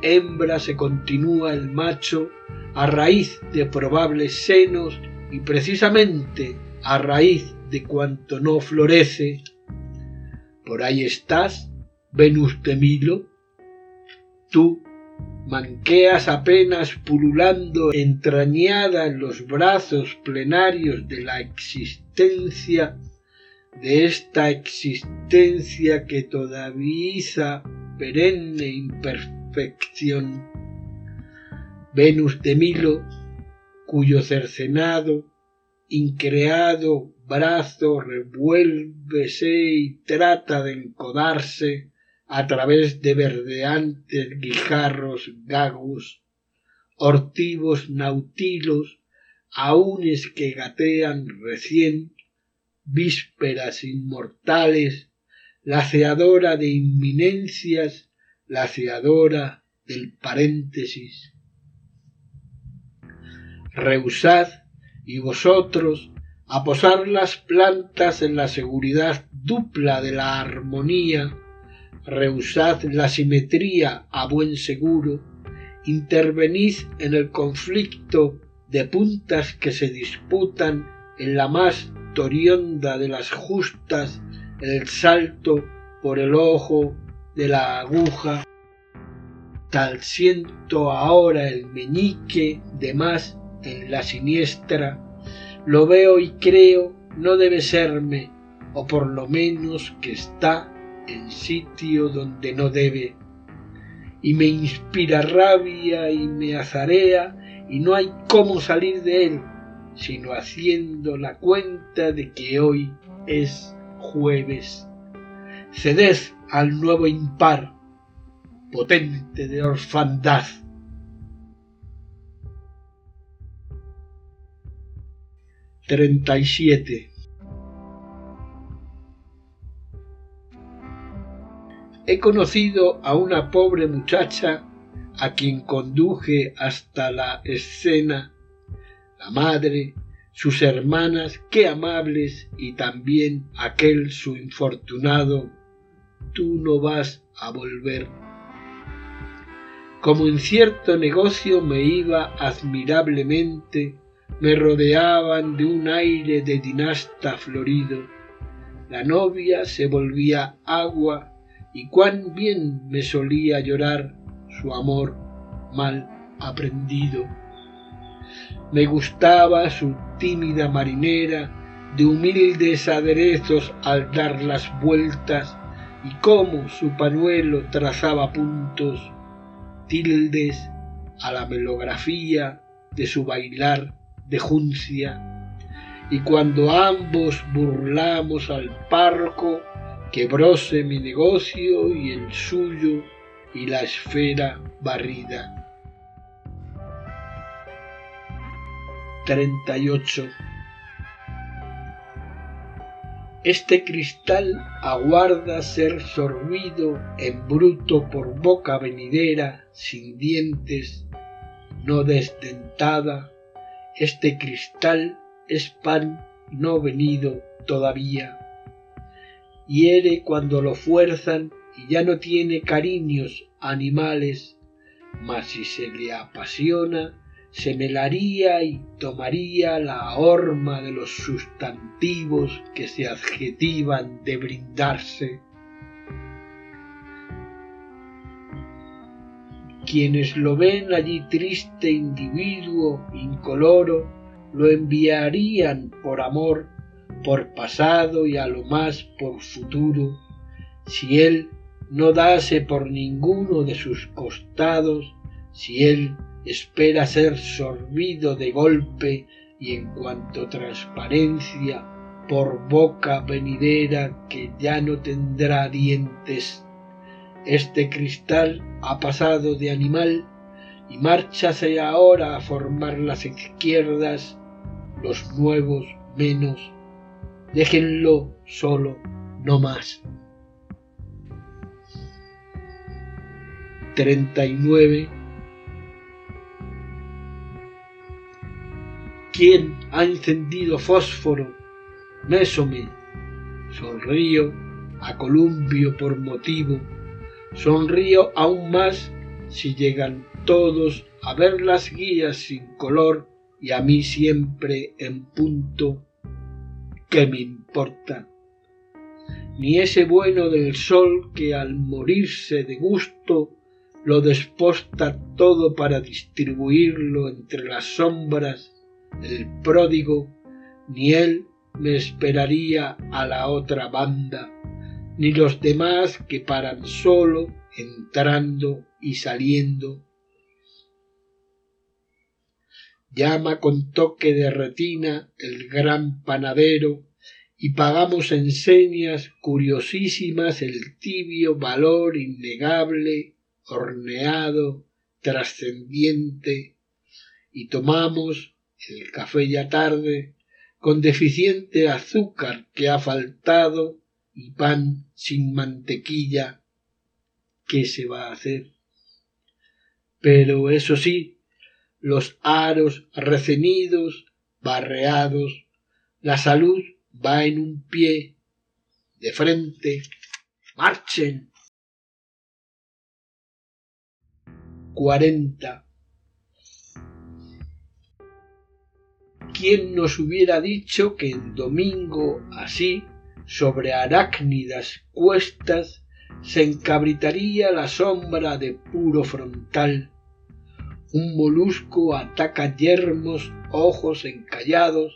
hembra se continúa el macho a raíz de probables senos y precisamente a raíz de cuanto no florece. Por ahí estás, Venus de Milo. Tú manqueas apenas pululando entrañada en los brazos plenarios de la existencia de esta existencia que todavía perenne imperfección. Venus de Milo, cuyo cercenado, increado brazo revuélvese y trata de encodarse a través de verdeantes guijarros gagus, ortivos nautilos, aúnes que gatean recién vísperas inmortales, laceadora de inminencias, laceadora del paréntesis. Rehusad, y vosotros, a posar las plantas en la seguridad dupla de la armonía, rehusad la simetría a buen seguro, intervenid en el conflicto de puntas que se disputan en la más de las justas, el salto por el ojo de la aguja, tal siento ahora el meñique de más en la siniestra, lo veo y creo no debe serme, o por lo menos que está en sitio donde no debe, y me inspira rabia y me azarea y no hay cómo salir de él, sino haciendo la cuenta de que hoy es jueves. Ceded al nuevo impar, potente de orfandad. Treinta y siete. He conocido a una pobre muchacha a quien conduje hasta la escena, la madre, sus hermanas, qué amables, y también aquel su infortunado, tú no vas a volver. Como en cierto negocio me iba admirablemente, me rodeaban de un aire de dinasta florido. La novia se volvía agua y cuán bien me solía llorar su amor mal aprendido. Me gustaba su tímida marinera, de humildes aderezos al dar las vueltas, y cómo su pañuelo trazaba puntos, tildes a la melografía de su bailar de juncia, y cuando ambos burlamos al parco, quebróse mi negocio y el suyo y la esfera barrida. 38. Este cristal aguarda ser sorbido en bruto por boca venidera, sin dientes, no desdentada. Este cristal es pan no venido todavía. Hiere cuando lo fuerzan y ya no tiene cariños animales, mas si se le apasiona, se melaría y tomaría la horma de los sustantivos que se adjetivan de brindarse. Quienes lo ven allí triste individuo, incoloro, lo enviarían por amor, por pasado y a lo más por futuro, si él no dase por ninguno de sus costados, si él espera ser sorbido de golpe y en cuanto transparencia por boca venidera que ya no tendrá dientes. Este cristal ha pasado de animal y márchase ahora a formar las izquierdas, los nuevos menos. Déjenlo solo, no más. 39 ¿Quién ha encendido fósforo? Mésome. Sonrío a Columbio por motivo. Sonrío aún más si llegan todos a ver las guías sin color y a mí siempre en punto. ¿Qué me importa? Ni ese bueno del sol que al morirse de gusto lo desposta todo para distribuirlo entre las sombras el pródigo, ni él me esperaría a la otra banda, ni los demás que paran solo entrando y saliendo. Llama con toque de retina el gran panadero y pagamos en señas curiosísimas el tibio valor innegable, horneado, trascendiente, y tomamos el café ya tarde, con deficiente azúcar que ha faltado y pan sin mantequilla, ¿qué se va a hacer? Pero eso sí, los aros recenidos, barreados, la salud va en un pie, de frente, marchen. Cuarenta. ¿Quién nos hubiera dicho que en domingo así, sobre arácnidas cuestas, se encabritaría la sombra de puro frontal? Un molusco ataca yermos ojos encallados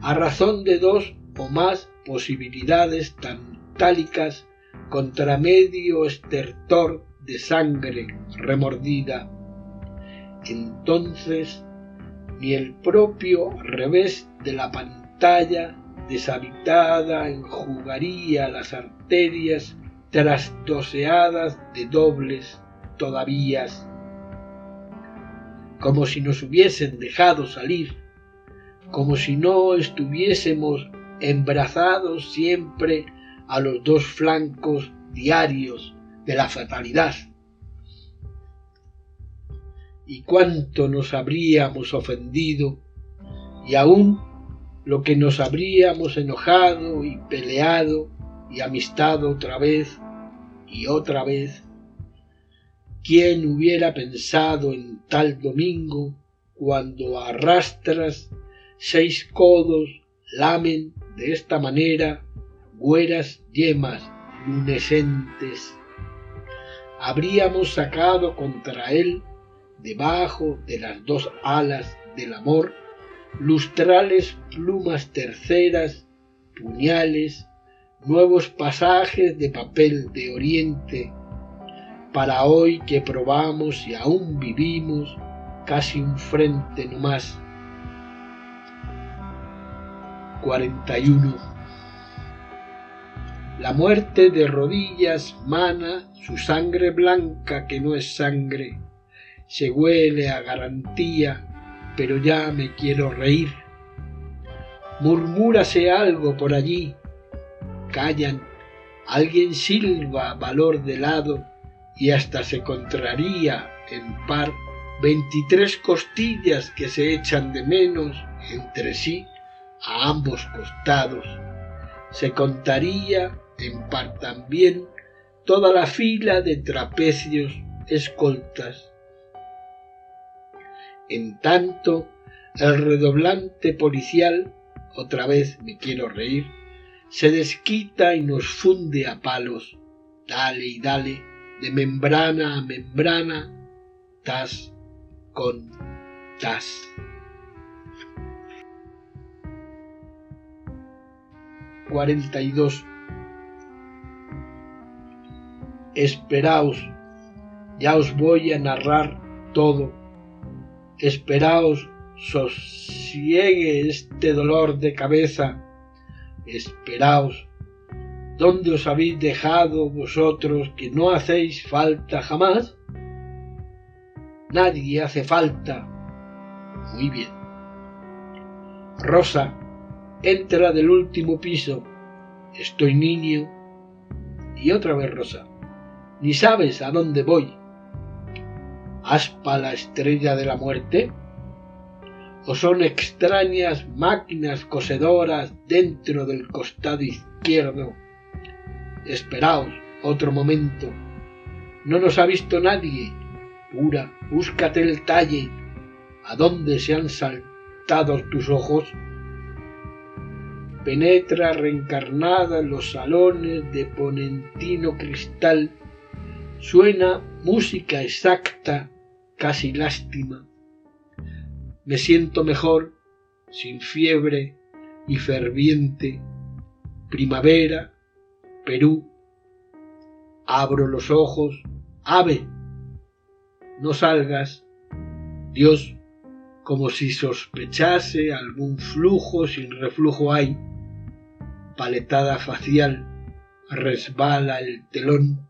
a razón de dos o más posibilidades tantálicas contra medio estertor de sangre remordida. Entonces ni el propio revés de la pantalla deshabitada enjugaría las arterias trasdoseadas de dobles todavías, como si nos hubiesen dejado salir, como si no estuviésemos embrazados siempre a los dos flancos diarios de la fatalidad. y cuánto nos habríamos ofendido, y aún lo que nos habríamos enojado y peleado y amistado otra vez y otra vez. ¿Quién hubiera pensado en tal domingo cuando arrastras seis codos lamen de esta manera güeras yemas lunescentes? Habríamos sacado contra él, debajo de las dos alas del amor, lustrales plumas terceras, puñales, nuevos pasajes de papel de oriente, para hoy que probamos y aún vivimos casi un frente no más. 41. La muerte de rodillas mana su sangre blanca que no es sangre, se huele a garantía, pero ya me quiero reír. Murmúrase algo por allí, callan, alguien silba valor de lado y hasta se contraría en par veintitrés costillas que se echan de menos entre sí a ambos costados. Se contaría en par también toda la fila de trapecios escoltas. En tanto, el redoblante policial, otra vez me quiero reír, se desquita y nos funde a palos, dale y dale, de membrana a membrana, tas con tas. Cuarenta y dos. Esperaos, ya os voy a narrar todo. Esperaos, sosiegue este dolor de cabeza esperaos, ¿dónde os habéis dejado vosotros que no hacéis falta jamás? Nadie hace falta. Muy bien. Rosa, entra del último piso. Estoy niño. Y otra vez Rosa. Ni sabes a dónde voy. ¿Aspa la estrella de la muerte? o son extrañas máquinas cosedoras dentro del costado izquierdo. Esperaos otro momento. No nos ha visto nadie. Pura, búscate el talle. ¿A dónde se han saltado tus ojos? Penetra reencarnada en los salones de ponentino cristal. Suena música exacta, casi lástima me siento mejor, sin fiebre y ferviente. Primavera, Perú. Abro los ojos, ave, no salgas. Dios, como si sospechase algún flujo sin reflujo hay. Paletada facial, resbala el telón,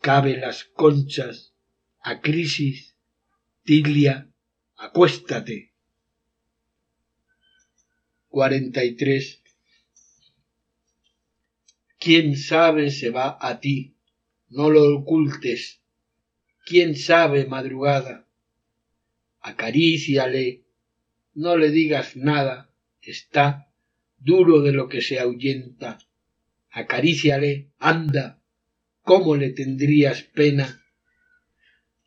cabe las conchas, a crisis, tilia, acuéstate. 43. ¿Quién sabe se va a ti? No lo ocultes. ¿Quién sabe madrugada? Acaríciale, no le digas nada, está duro de lo que se ahuyenta. Acaríciale, anda, ¿cómo le tendrías pena?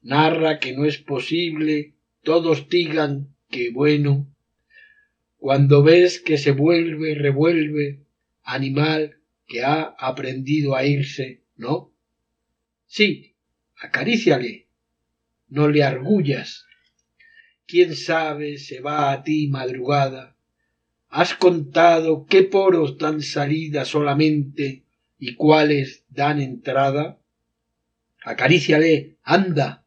Narra que no es posible todos digan que bueno, cuando ves que se vuelve, revuelve, animal que ha aprendido a irse, ¿no? Sí, acaríciale, no le argullas. ¿Quién sabe se va a ti madrugada? ¿Has contado qué poros dan salida solamente y cuáles dan entrada? Acaríciale, anda,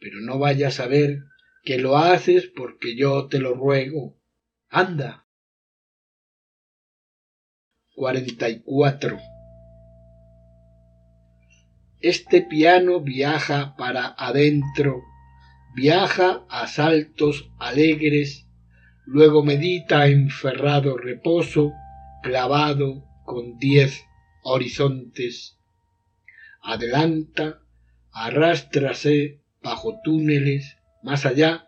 pero no vayas a ver que lo haces porque yo te lo ruego. Anda. 44. Este piano viaja para adentro, viaja a saltos alegres, luego medita enferrado reposo, clavado con diez horizontes. Adelanta, arrástrase bajo túneles, más allá,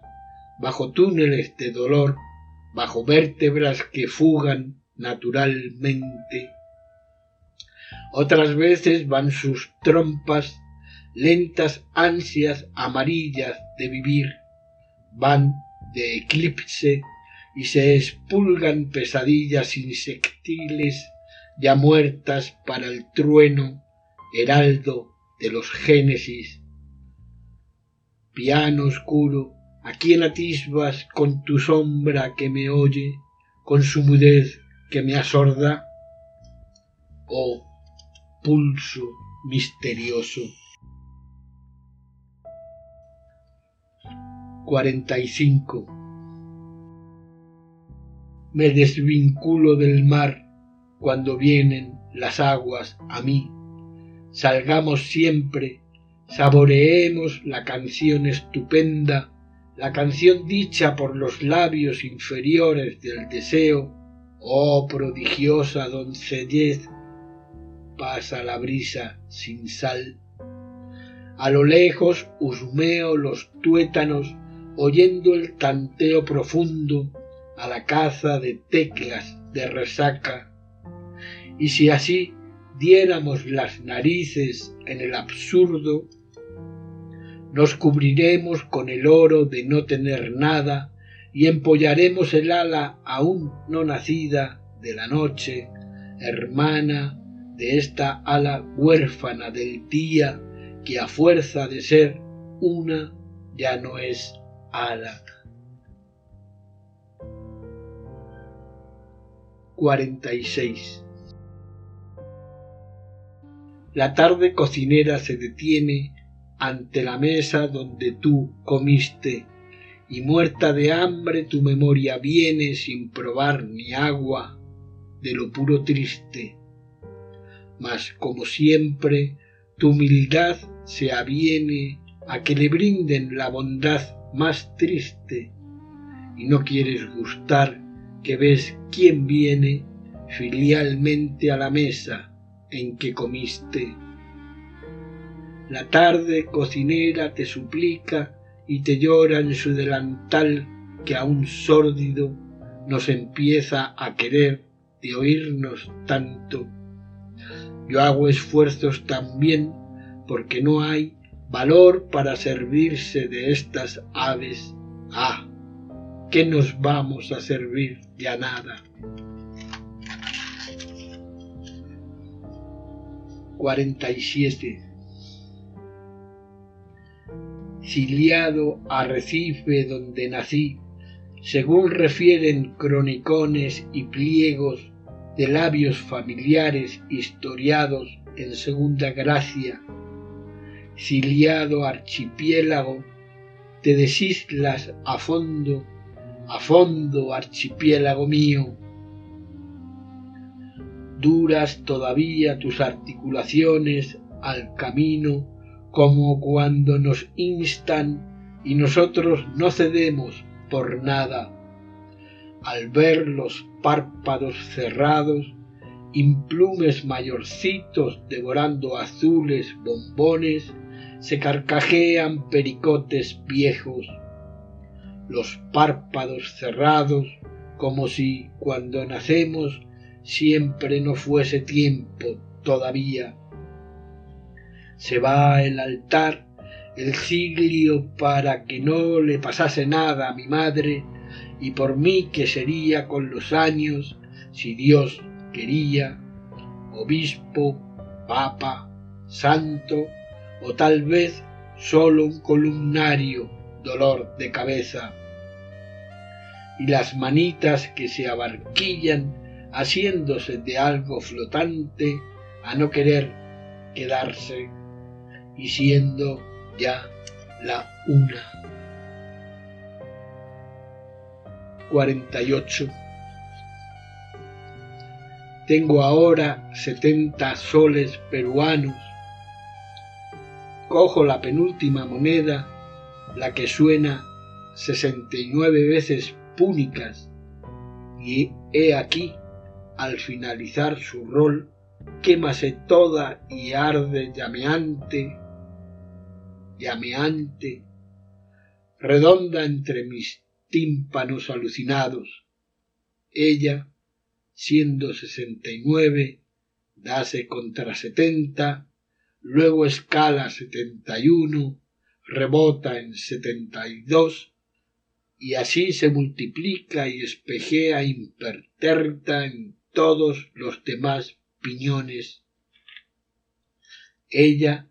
bajo túneles de dolor, bajo vértebras que fugan naturalmente. Otras veces van sus trompas, lentas ansias amarillas de vivir, van de eclipse y se expulgan pesadillas insectiles ya muertas para el trueno, heraldo de los génesis. Piano oscuro, ¿a quién atisbas con tu sombra que me oye, con su mudez que me asorda? Oh, pulso misterioso. 45. Me desvinculo del mar cuando vienen las aguas a mí. Salgamos siempre, saboreemos la canción estupenda, la canción dicha por los labios inferiores del deseo, oh prodigiosa doncellez, pasa la brisa sin sal. A lo lejos husmeo los tuétanos, oyendo el tanteo profundo a la caza de teclas de resaca y si así diéramos las narices en el absurdo, nos cubriremos con el oro de no tener nada y empollaremos el ala aún no nacida de la noche, hermana de esta ala huérfana del día que a fuerza de ser una ya no es ala. 46 la tarde cocinera se detiene ante la mesa donde tú comiste, y muerta de hambre tu memoria viene sin probar ni agua de lo puro triste. Mas como siempre, tu humildad se aviene a que le brinden la bondad más triste, y no quieres gustar que ves quién viene filialmente a la mesa en que comiste. La tarde cocinera te suplica y te llora en su delantal que aún sórdido nos empieza a querer de oírnos tanto. Yo hago esfuerzos también porque no hay valor para servirse de estas aves. Ah, ¿qué nos vamos a servir? Ya nada. 47. Ciliado arrecife donde nací, según refieren cronicones y pliegos de labios familiares historiados en segunda gracia, ciliado archipiélago, te desislas a fondo, a fondo archipiélago mío, duras todavía tus articulaciones al camino como cuando nos instan y nosotros no cedemos por nada. Al ver los párpados cerrados, implumes mayorcitos devorando azules bombones, se carcajean pericotes viejos. Los párpados cerrados, como si cuando nacemos siempre no fuese tiempo todavía. Se va el altar, el siglio para que no le pasase nada a mi madre y por mí que sería con los años, si Dios quería, obispo, papa, santo o tal vez solo un columnario, dolor de cabeza. Y las manitas que se abarquillan haciéndose de algo flotante a no querer quedarse y siendo ya la una. 48. Tengo ahora setenta soles peruanos. Cojo la penúltima moneda, la que suena sesenta y nueve veces púnicas, y he aquí al finalizar su rol, quémase toda y arde llameante, llameante, redonda entre mis tímpanos alucinados. Ella, siendo sesenta y nueve, dase contra setenta, luego escala setenta y uno, rebota en setenta y dos, y así se multiplica y espejea imperterta en todos los demás piñones. Ella,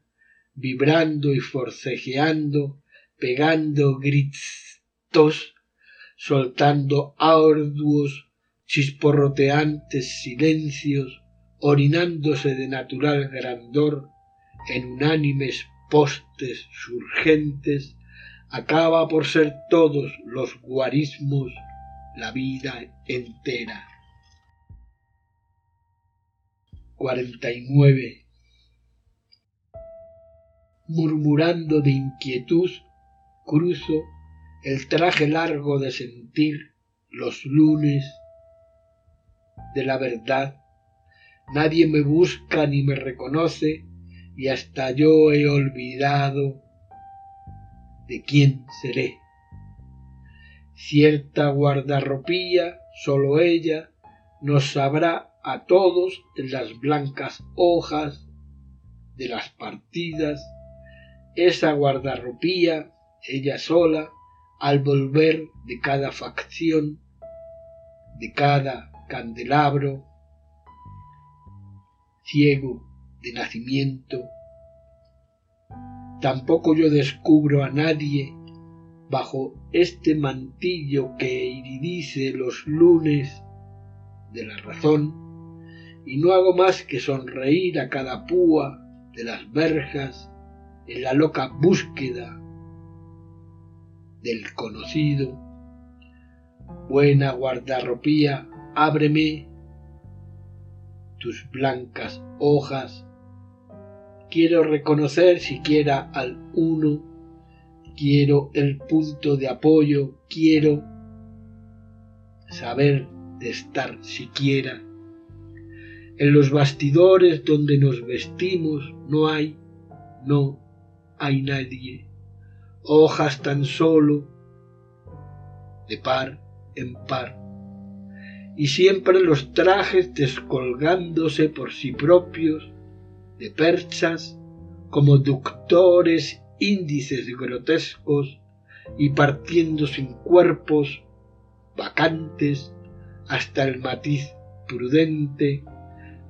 vibrando y forcejeando, pegando gritos, soltando arduos, chisporroteantes silencios, orinándose de natural grandor en unánimes postes surgentes, acaba por ser todos los guarismos la vida entera. 49. Murmurando de inquietud, cruzo el traje largo de sentir los lunes de la verdad. Nadie me busca ni me reconoce y hasta yo he olvidado de quién seré. Cierta guardarropía, solo ella, nos sabrá a todos en las blancas hojas de las partidas, esa guardarropía, ella sola, al volver de cada facción, de cada candelabro, ciego de nacimiento, Tampoco yo descubro a nadie bajo este mantillo que iridice los lunes de la razón, y no hago más que sonreír a cada púa de las verjas en la loca búsqueda del conocido. Buena guardarropía, ábreme tus blancas hojas quiero reconocer siquiera al uno, quiero el punto de apoyo, quiero saber de estar siquiera. En los bastidores donde nos vestimos no hay, no hay nadie, hojas tan solo, de par en par, y siempre los trajes descolgándose por sí propios de perchas como ductores índices grotescos y partiendo sin cuerpos vacantes hasta el matiz prudente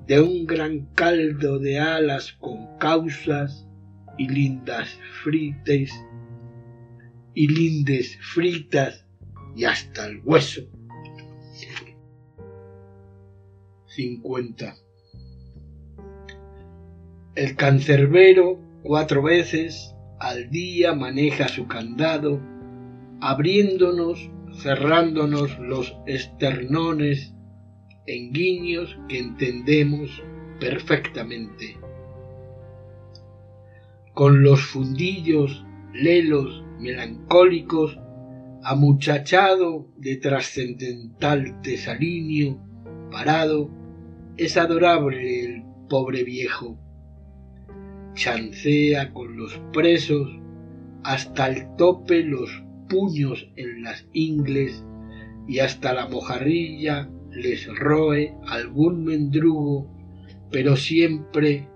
de un gran caldo de alas con causas y lindas frites y lindes fritas y hasta el hueso. 50. El cancerbero cuatro veces al día maneja su candado, abriéndonos, cerrándonos los esternones en guiños que entendemos perfectamente. Con los fundillos lelos melancólicos, amuchachado de trascendental tesalinio, parado, es adorable el pobre viejo chancea con los presos hasta el tope los puños en las ingles y hasta la mojarrilla les roe algún mendrugo, pero siempre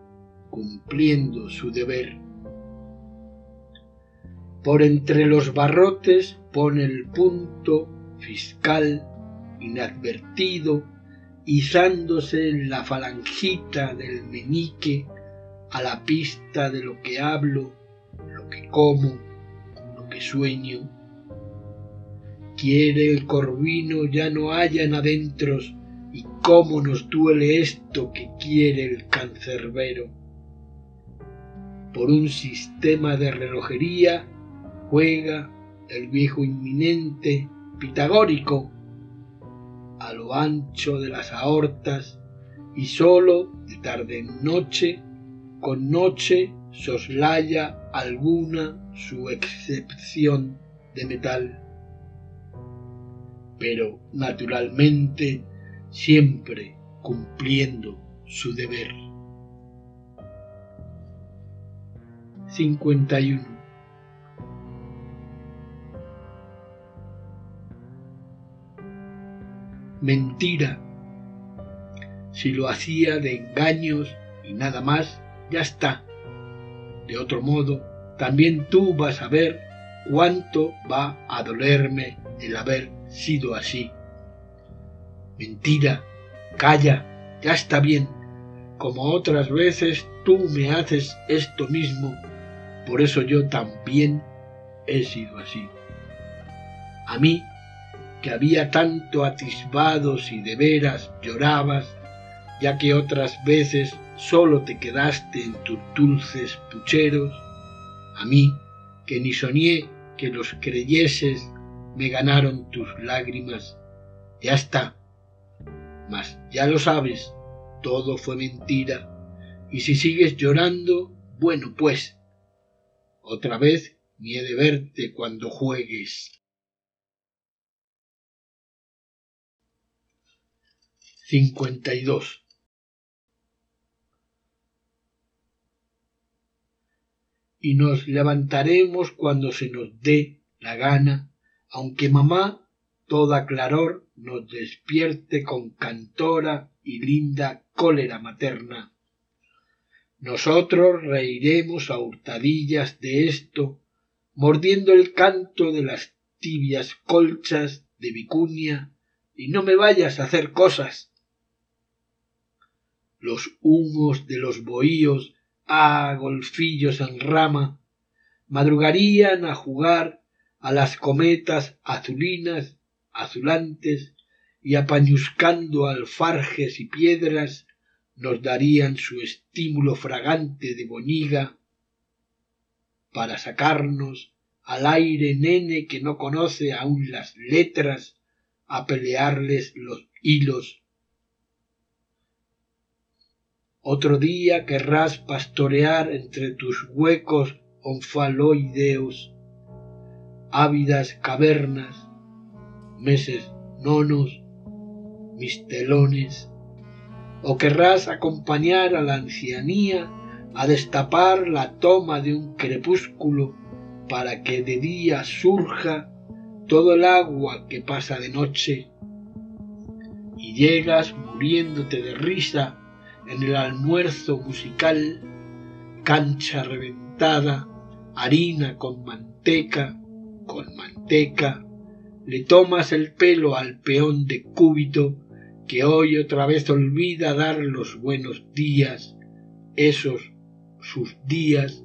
cumpliendo su deber. Por entre los barrotes pone el punto fiscal inadvertido, izándose en la falangita del meñique a la pista de lo que hablo, lo que como, lo que sueño. Quiere el corvino ya no hayan adentros y cómo nos duele esto que quiere el cancerbero. Por un sistema de relojería juega el viejo inminente pitagórico a lo ancho de las aortas y solo de tarde en noche con noche soslaya alguna su excepción de metal, pero naturalmente siempre cumpliendo su deber. 51. Mentira. Si lo hacía de engaños y nada más, ya está. De otro modo, también tú vas a ver cuánto va a dolerme el haber sido así. Mentira, calla, ya está bien. Como otras veces tú me haces esto mismo, por eso yo también he sido así. A mí, que había tanto atisbados y de veras llorabas, ya que otras veces solo te quedaste en tus dulces pucheros, a mí, que ni soñé que los creyeses, me ganaron tus lágrimas. Ya está. Mas ya lo sabes, todo fue mentira. Y si sigues llorando, bueno pues, otra vez ni he de verte cuando juegues. 52. Y nos levantaremos cuando se nos dé la gana, aunque mamá, toda claror, nos despierte con cantora y linda cólera materna. Nosotros reiremos a hurtadillas de esto, mordiendo el canto de las tibias colchas de vicuña, y no me vayas a hacer cosas los humos de los bohíos, ah, golfillos en rama, madrugarían a jugar a las cometas azulinas, azulantes, y apañuscando alfarjes y piedras, nos darían su estímulo fragante de boñiga para sacarnos al aire nene que no conoce aún las letras a pelearles los hilos otro día querrás pastorear entre tus huecos onfaloideos, ávidas cavernas, meses nonos, mistelones, o querrás acompañar a la ancianía a destapar la toma de un crepúsculo para que de día surja todo el agua que pasa de noche, y llegas muriéndote de risa en el almuerzo musical, cancha reventada, harina con manteca, con manteca, le tomas el pelo al peón de cúbito que hoy otra vez olvida dar los buenos días, esos sus días,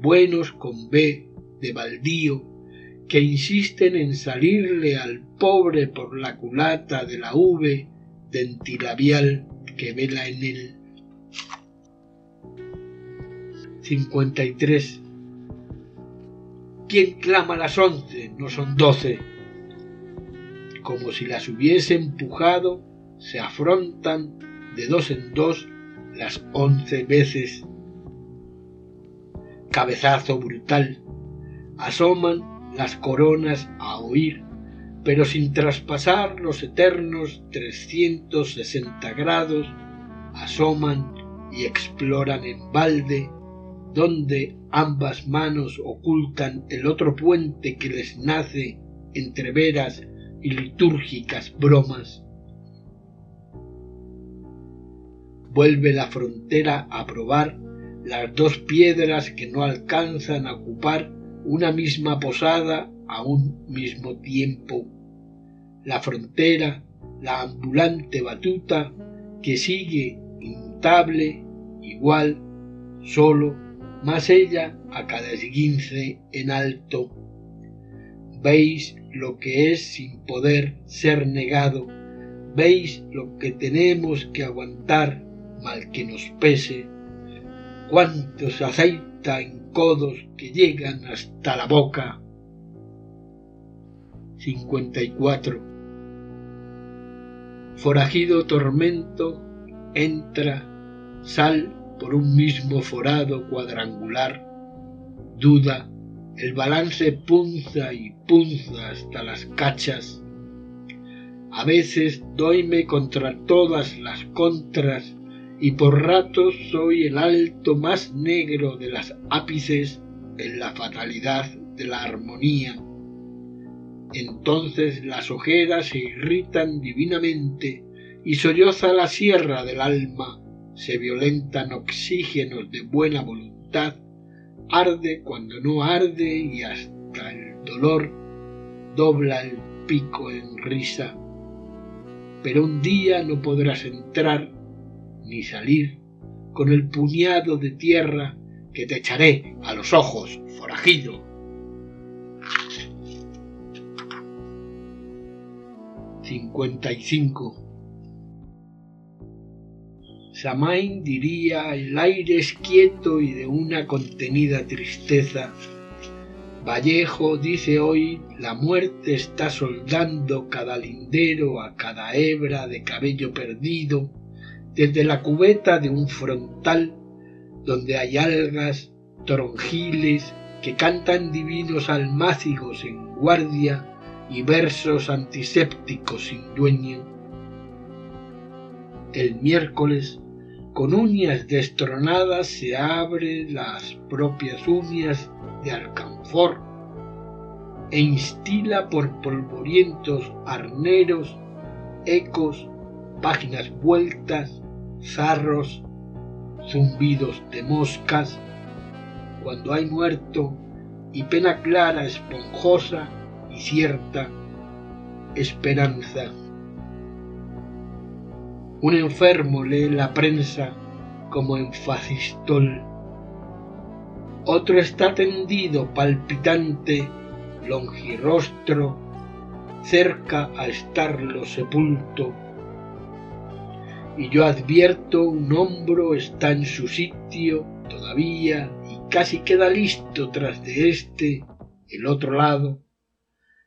buenos con B de baldío, que insisten en salirle al pobre por la culata de la V dentilabial que vela en él. 53. ¿Quién clama las once? No son doce. Como si las hubiese empujado, se afrontan de dos en dos las once veces. Cabezazo brutal. Asoman las coronas a oír pero sin traspasar los eternos 360 grados, asoman y exploran en balde, donde ambas manos ocultan el otro puente que les nace entre veras y litúrgicas bromas. Vuelve la frontera a probar las dos piedras que no alcanzan a ocupar una misma posada a un mismo tiempo la frontera, la ambulante batuta que sigue inmutable, igual, solo, más ella a cada esguince en alto. Veis lo que es sin poder ser negado, veis lo que tenemos que aguantar mal que nos pese, cuántos aceita en codos que llegan hasta la boca. 54 forajido tormento, entra, sal por un mismo forado cuadrangular, duda, el balance punza y punza hasta las cachas. A veces doyme contra todas las contras y por ratos soy el alto más negro de las ápices en la fatalidad de la armonía. Entonces las ojeras se irritan divinamente y solloza la sierra del alma, se violentan oxígenos de buena voluntad, arde cuando no arde y hasta el dolor dobla el pico en risa. Pero un día no podrás entrar ni salir con el puñado de tierra que te echaré a los ojos, forajido. 55. Samain diría el aire es quieto y de una contenida tristeza. Vallejo dice hoy la muerte está soldando cada lindero a cada hebra de cabello perdido desde la cubeta de un frontal donde hay algas, tronjiles que cantan divinos almácigos en guardia y versos antisépticos sin dueño. El miércoles, con uñas destronadas, se abre las propias uñas de alcanfor e instila por polvorientos arneros, ecos, páginas vueltas, zarros, zumbidos de moscas, cuando hay muerto y pena clara, esponjosa, cierta esperanza. Un enfermo lee la prensa como en facistol. Otro está tendido, palpitante, longirrostro, cerca a estarlo sepulto. Y yo advierto un hombro está en su sitio todavía y casi queda listo tras de este, el otro lado,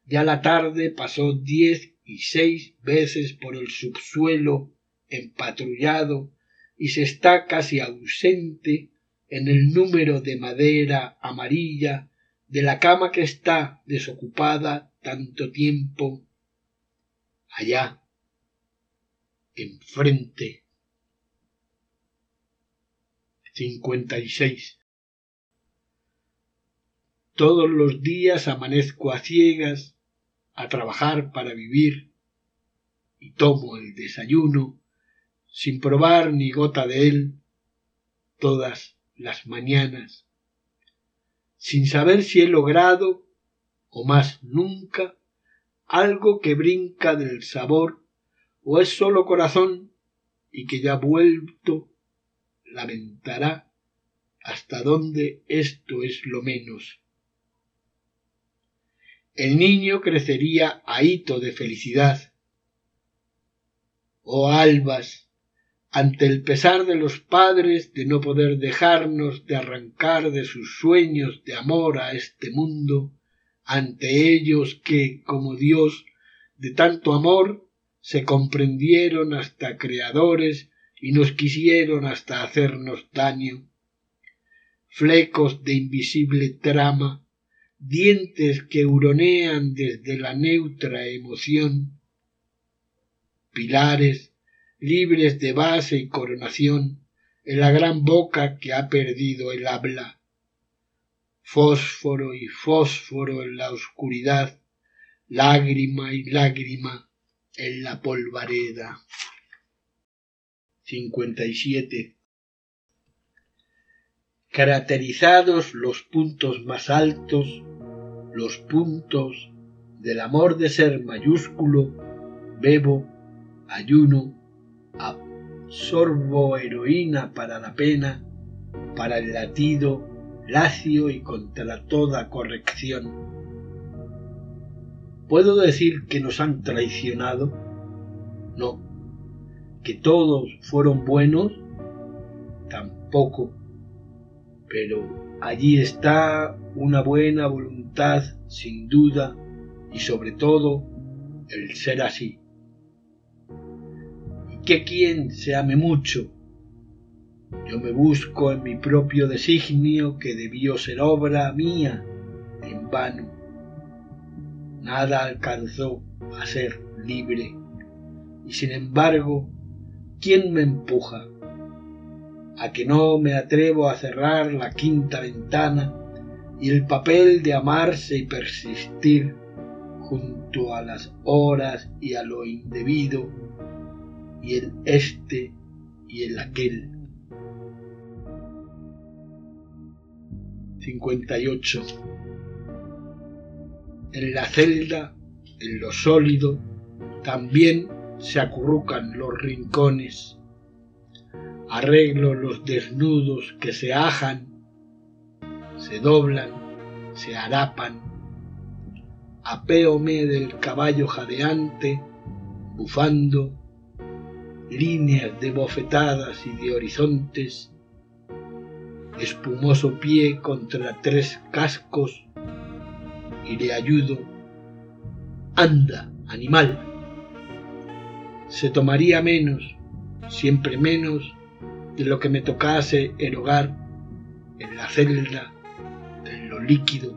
ya la tarde pasó diez y seis veces por el subsuelo empatrullado y se está casi ausente en el número de madera amarilla de la cama que está desocupada tanto tiempo allá enfrente. 56 todos los días amanezco a ciegas a trabajar para vivir. Y tomo el desayuno sin probar ni gota de él todas las mañanas, sin saber si he logrado, o más nunca, algo que brinca del sabor, o es solo corazón y que ya vuelto lamentará hasta dónde esto es lo menos el niño crecería ahito de felicidad. Oh albas, ante el pesar de los padres de no poder dejarnos de arrancar de sus sueños de amor a este mundo, ante ellos que, como Dios, de tanto amor, se comprendieron hasta creadores y nos quisieron hasta hacernos daño. Flecos de invisible trama dientes que huronean desde la neutra emoción, pilares libres de base y coronación en la gran boca que ha perdido el habla, fósforo y fósforo en la oscuridad, lágrima y lágrima en la polvareda. 57. Caracterizados los puntos más altos los puntos del amor de ser mayúsculo, bebo, ayuno, absorbo heroína para la pena, para el latido, lacio y contra toda corrección. ¿Puedo decir que nos han traicionado? No. ¿Que todos fueron buenos? Tampoco. Pero allí está una buena voluntad sin duda y sobre todo el ser así. Y que quien se ame mucho. Yo me busco en mi propio designio que debió ser obra mía en vano. Nada alcanzó a ser libre. Y sin embargo, ¿quién me empuja? A que no me atrevo a cerrar la quinta ventana y el papel de amarse y persistir junto a las horas y a lo indebido, y el este y el aquel. 58. En la celda, en lo sólido, también se acurrucan los rincones. Arreglo los desnudos que se ajan, se doblan, se harapan. Apéome del caballo jadeante, bufando, líneas de bofetadas y de horizontes, espumoso pie contra tres cascos, y le ayudo. Anda, animal. Se tomaría menos, siempre menos, de lo que me tocase erogar en la celda, en lo líquido.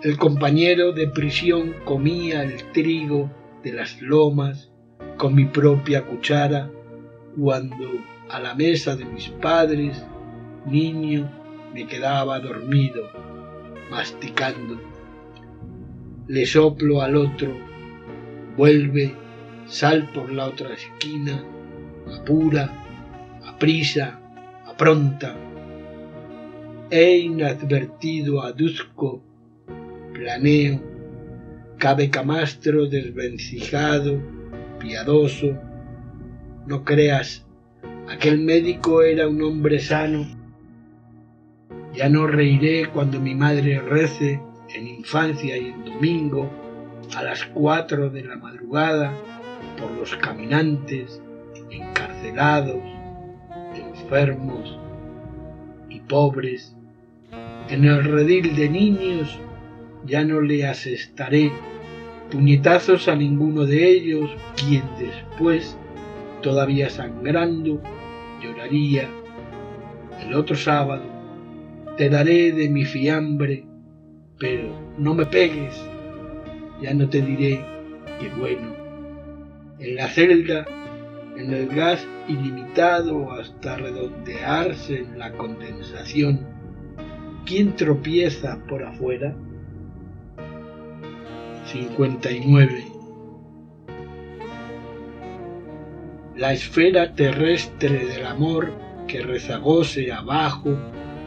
El compañero de prisión comía el trigo de las lomas con mi propia cuchara cuando a la mesa de mis padres, niño, me quedaba dormido, masticando. Le soplo al otro, vuelve, sal por la otra esquina, apura, aprisa, apronta. He inadvertido aduzco, planeo, cabe camastro desvencijado, piadoso. No creas, aquel médico era un hombre sano. Ya no reiré cuando mi madre rece en infancia y en domingo a las cuatro de la madrugada por los caminantes, encarcelados, enfermos y pobres. En el redil de niños ya no le asestaré puñetazos a ninguno de ellos, quien después, todavía sangrando, lloraría. El otro sábado te daré de mi fiambre, pero no me pegues, ya no te diré que bueno. En la celda, en el gas ilimitado hasta redondearse en la condensación, ¿quién tropieza por afuera? 59. La esfera terrestre del amor que rezagose abajo,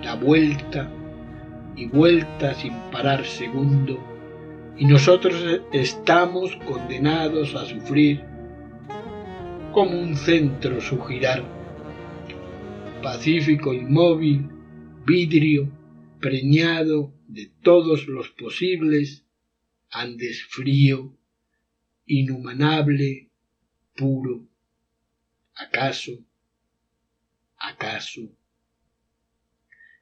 da vuelta y vuelta sin parar segundo, y nosotros estamos condenados a sufrir como un centro su girar, pacífico inmóvil, vidrio, preñado de todos los posibles Andes frío, inhumanable, puro. ¿Acaso? ¿Acaso?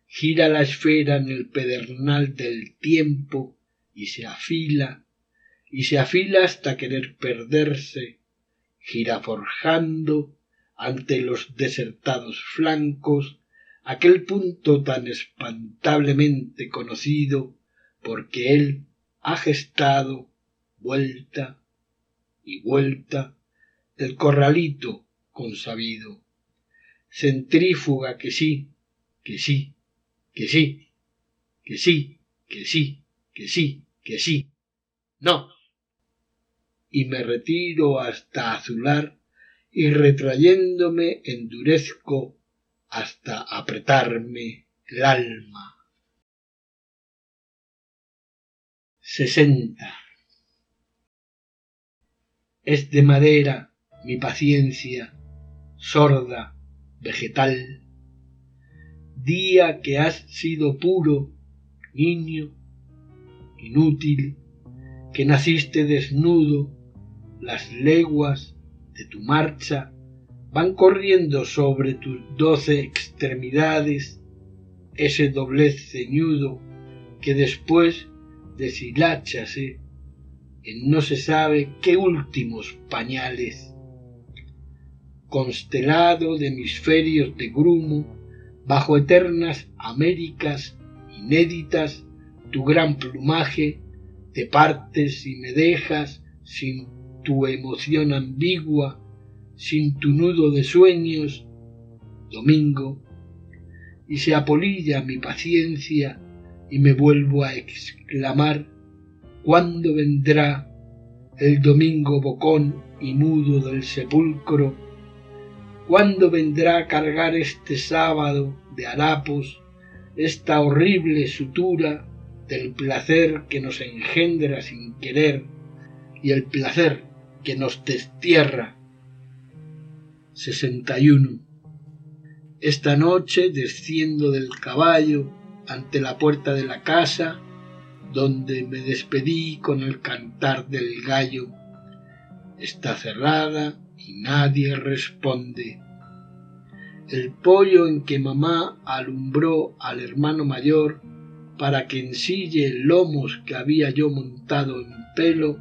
Gira la esfera en el pedernal del tiempo y se afila, y se afila hasta querer perderse, gira forjando ante los desertados flancos aquel punto tan espantablemente conocido porque él ha gestado vuelta y vuelta el corralito consabido. Centrífuga que sí, que sí, que sí, que sí, que sí, que sí, que sí. No. Y me retiro hasta azular y retrayéndome endurezco hasta apretarme el alma. 60. Es de madera mi paciencia, sorda, vegetal. Día que has sido puro, niño, inútil, que naciste desnudo, las leguas de tu marcha van corriendo sobre tus doce extremidades, ese doblez ceñudo que después deshiláchase en no se sabe qué últimos pañales. Constelado de hemisferios de grumo, bajo eternas Américas inéditas, tu gran plumaje, te partes y me dejas sin tu emoción ambigua, sin tu nudo de sueños, domingo, y se apolilla mi paciencia y me vuelvo a exclamar, ¿Cuándo vendrá el domingo bocón y mudo del sepulcro? ¿Cuándo vendrá a cargar este sábado de harapos esta horrible sutura del placer que nos engendra sin querer y el placer que nos destierra? 61. Esta noche desciendo del caballo ante la puerta de la casa donde me despedí con el cantar del gallo. Está cerrada y nadie responde. El pollo en que mamá alumbró al hermano mayor para que ensille lomos que había yo montado en pelo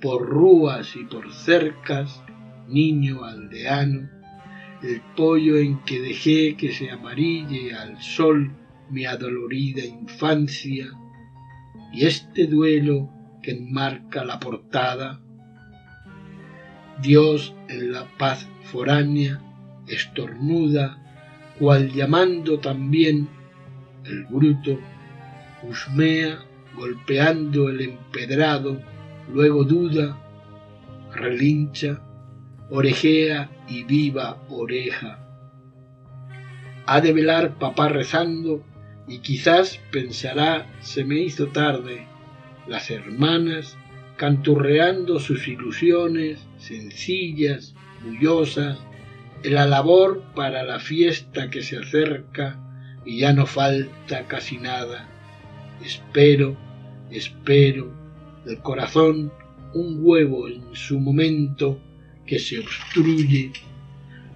por rúas y por cercas, niño aldeano, el pollo en que dejé que se amarille al sol mi adolorida infancia, y este duelo que enmarca la portada, Dios en la paz foránea estornuda, cual llamando también el bruto, husmea golpeando el empedrado, luego duda, relincha, orejea y viva oreja. Ha de velar papá rezando y quizás pensará se me hizo tarde. Las hermanas canturreando sus ilusiones sencillas, bullosas, la labor para la fiesta que se acerca y ya no falta casi nada. Espero, espero, del corazón un huevo en su momento que se obstruye,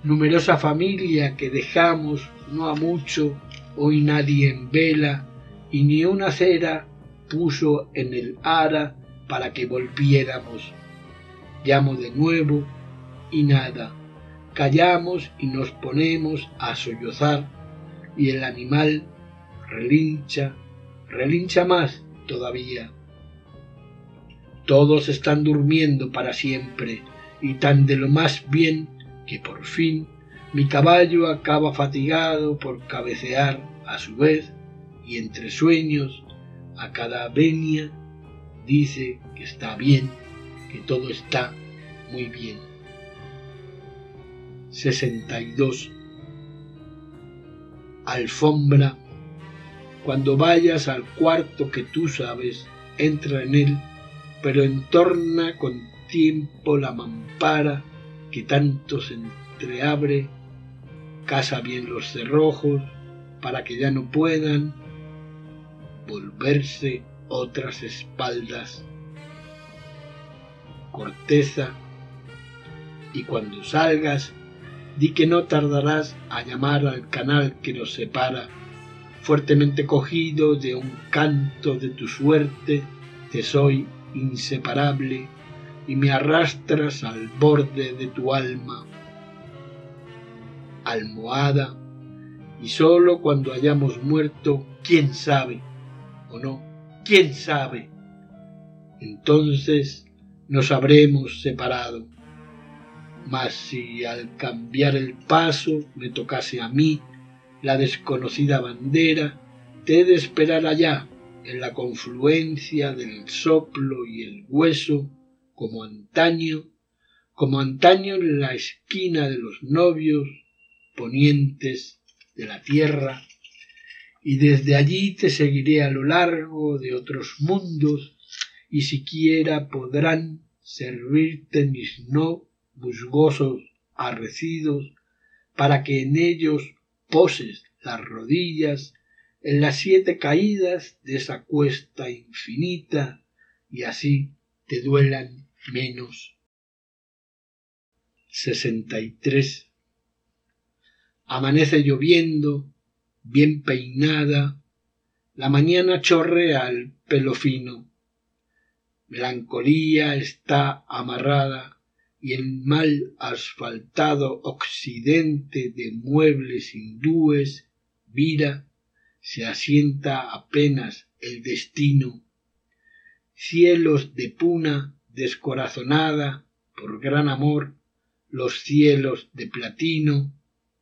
numerosa familia que dejamos no a mucho hoy nadie en vela y ni una cera puso en el ara para que volviéramos. Llamo de nuevo y nada. Callamos y nos ponemos a sollozar y el animal relincha, relincha más todavía. Todos están durmiendo para siempre y tan de lo más bien que por fin mi caballo acaba fatigado por cabecear a su vez y entre sueños a cada venia dice que está bien, que todo está muy bien. 62. Alfombra. Cuando vayas al cuarto que tú sabes, entra en él, pero entorna con tiempo la mampara que tanto se entreabre casa bien los cerrojos para que ya no puedan volverse otras espaldas. Corteza, y cuando salgas, di que no tardarás a llamar al canal que nos separa, fuertemente cogido de un canto de tu suerte, te soy inseparable y me arrastras al borde de tu alma. Almohada, y sólo cuando hayamos muerto, quién sabe, o no, quién sabe, entonces nos habremos separado. Mas si al cambiar el paso me tocase a mí la desconocida bandera, te he de esperar allá, en la confluencia del soplo y el hueso, como antaño, como antaño en la esquina de los novios ponientes de la tierra, y desde allí te seguiré a lo largo de otros mundos, y siquiera podrán servirte mis no musgosos arrecidos, para que en ellos poses las rodillas en las siete caídas de esa cuesta infinita, y así te duelan menos. 63 Amanece lloviendo, bien peinada, la mañana chorrea el pelo fino. Melancolía está amarrada y en mal asfaltado occidente de muebles hindúes vira se asienta apenas el destino. Cielos de puna descorazonada por gran amor, los cielos de platino,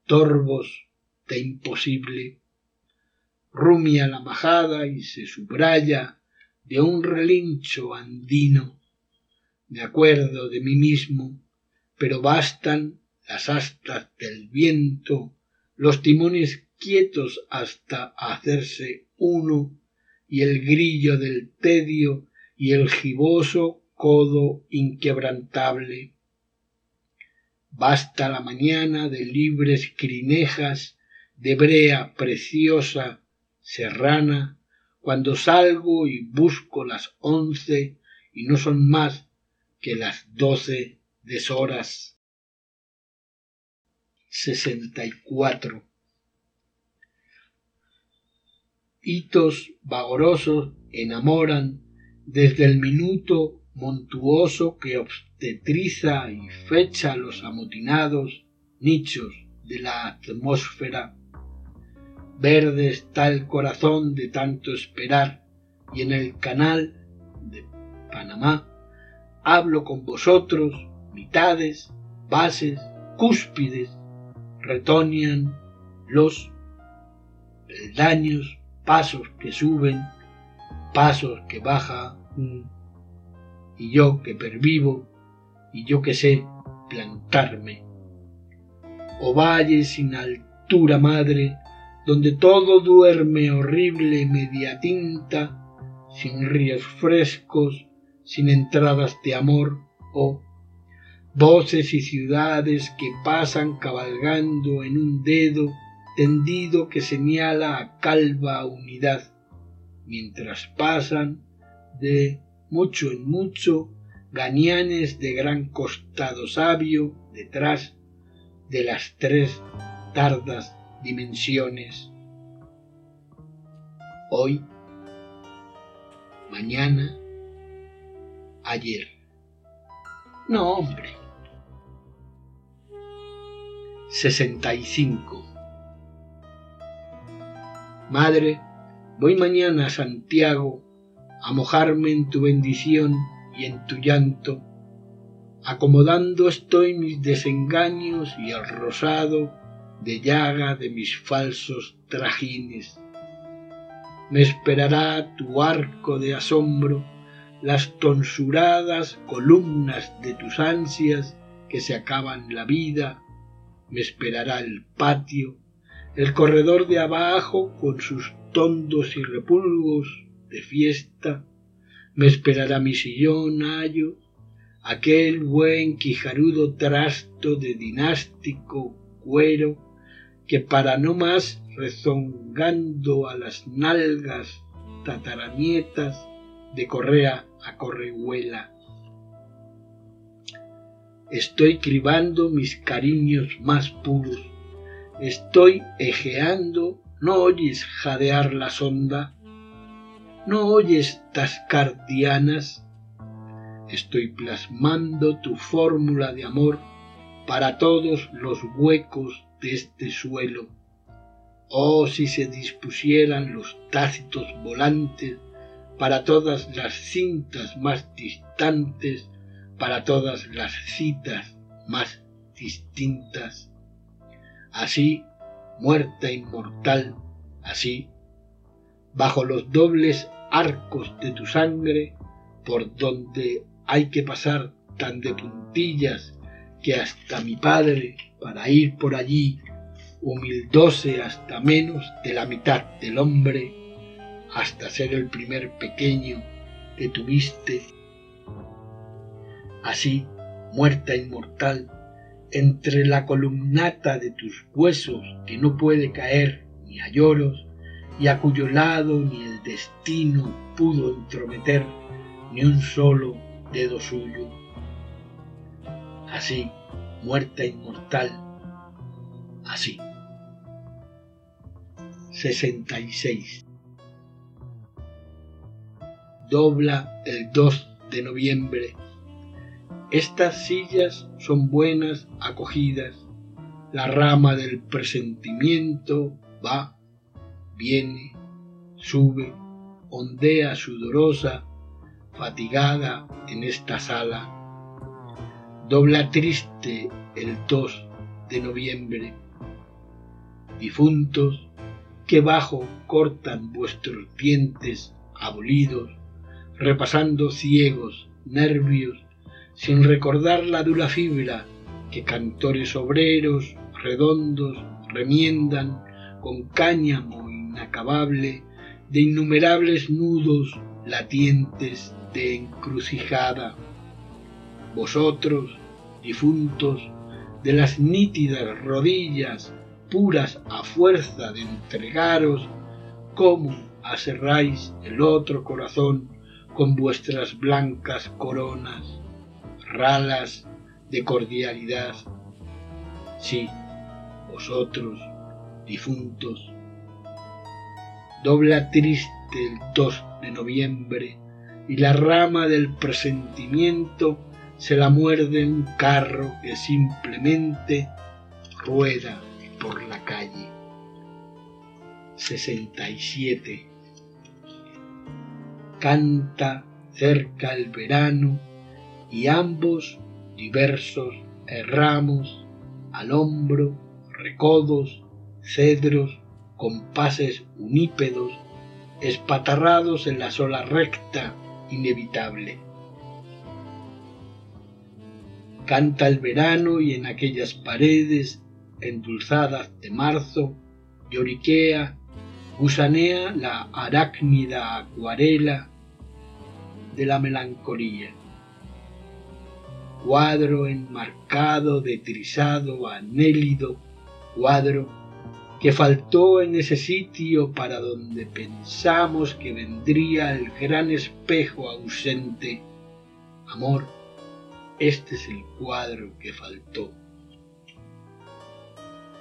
torbos de imposible. Rumia la majada y se subraya de un relincho andino. Me acuerdo de mí mismo, pero bastan las astas del viento, los timones quietos hasta hacerse uno, y el grillo del tedio y el giboso codo inquebrantable. Basta la mañana de libres crinejas, de brea preciosa, serrana, cuando salgo y busco las once y no son más que las doce deshoras. 64. Hitos vagorosos enamoran desde el minuto montuoso que obstetriza y fecha los amotinados nichos de la atmósfera. Verde está el corazón de tanto esperar, y en el canal de Panamá hablo con vosotros, mitades, bases, cúspides, retonian los peldaños, pasos que suben, pasos que baja, y yo que pervivo, y yo que sé plantarme. O valle sin altura madre, donde todo duerme horrible media tinta, sin ríos frescos, sin entradas de amor, o voces y ciudades que pasan cabalgando en un dedo tendido que señala a calva unidad, mientras pasan de mucho en mucho gañanes de gran costado sabio detrás de las tres tardas dimensiones. Hoy, mañana, ayer. No, hombre. 65. Madre, voy mañana a Santiago a mojarme en tu bendición y en tu llanto. Acomodando estoy mis desengaños y el rosado de llaga de mis falsos trajines. Me esperará tu arco de asombro, las tonsuradas columnas de tus ansias que se acaban la vida, me esperará el patio, el corredor de abajo con sus tondos y repulgos de fiesta, me esperará mi sillón ayo, aquel buen quijarudo trasto de dinástico cuero que para no más rezongando a las nalgas tataranietas de correa a correhuela. Estoy cribando mis cariños más puros, estoy ejeando, ¿no oyes jadear la sonda? ¿No oyes tascar dianas? Estoy plasmando tu fórmula de amor para todos los huecos de este suelo. Oh, si se dispusieran los tácitos volantes para todas las cintas más distantes, para todas las citas más distintas. Así, muerta inmortal, así, bajo los dobles arcos de tu sangre, por donde hay que pasar tan de puntillas que hasta mi padre para ir por allí humildóse hasta menos de la mitad del hombre, hasta ser el primer pequeño que tuviste. Así, muerta inmortal, entre la columnata de tus huesos que no puede caer ni a lloros, y a cuyo lado ni el destino pudo entrometer ni un solo dedo suyo. Así, muerta inmortal, así. 66. Dobla el 2 de noviembre. Estas sillas son buenas acogidas. La rama del presentimiento va, viene, sube, ondea sudorosa, fatigada en esta sala dobla triste el 2 de noviembre. Difuntos, que bajo cortan vuestros dientes abolidos, repasando ciegos, nervios, sin recordar la dura fibra que cantores obreros redondos remiendan con cáñamo inacabable de innumerables nudos latientes de encrucijada. Vosotros, difuntos, de las nítidas rodillas puras a fuerza de entregaros, cómo aserráis el otro corazón con vuestras blancas coronas, ralas de cordialidad. Sí, vosotros, difuntos, dobla triste el 2 de noviembre y la rama del presentimiento se la muerde un carro que simplemente rueda por la calle. 67. Canta cerca el verano y ambos diversos erramos al hombro, recodos, cedros, compases unípedos, espatarrados en la sola recta inevitable. Canta el verano y en aquellas paredes endulzadas de marzo lloriquea, gusanea la arácnida acuarela de la melancolía. Cuadro enmarcado de trisado anélido, cuadro que faltó en ese sitio para donde pensamos que vendría el gran espejo ausente. Amor, este es el cuadro que faltó.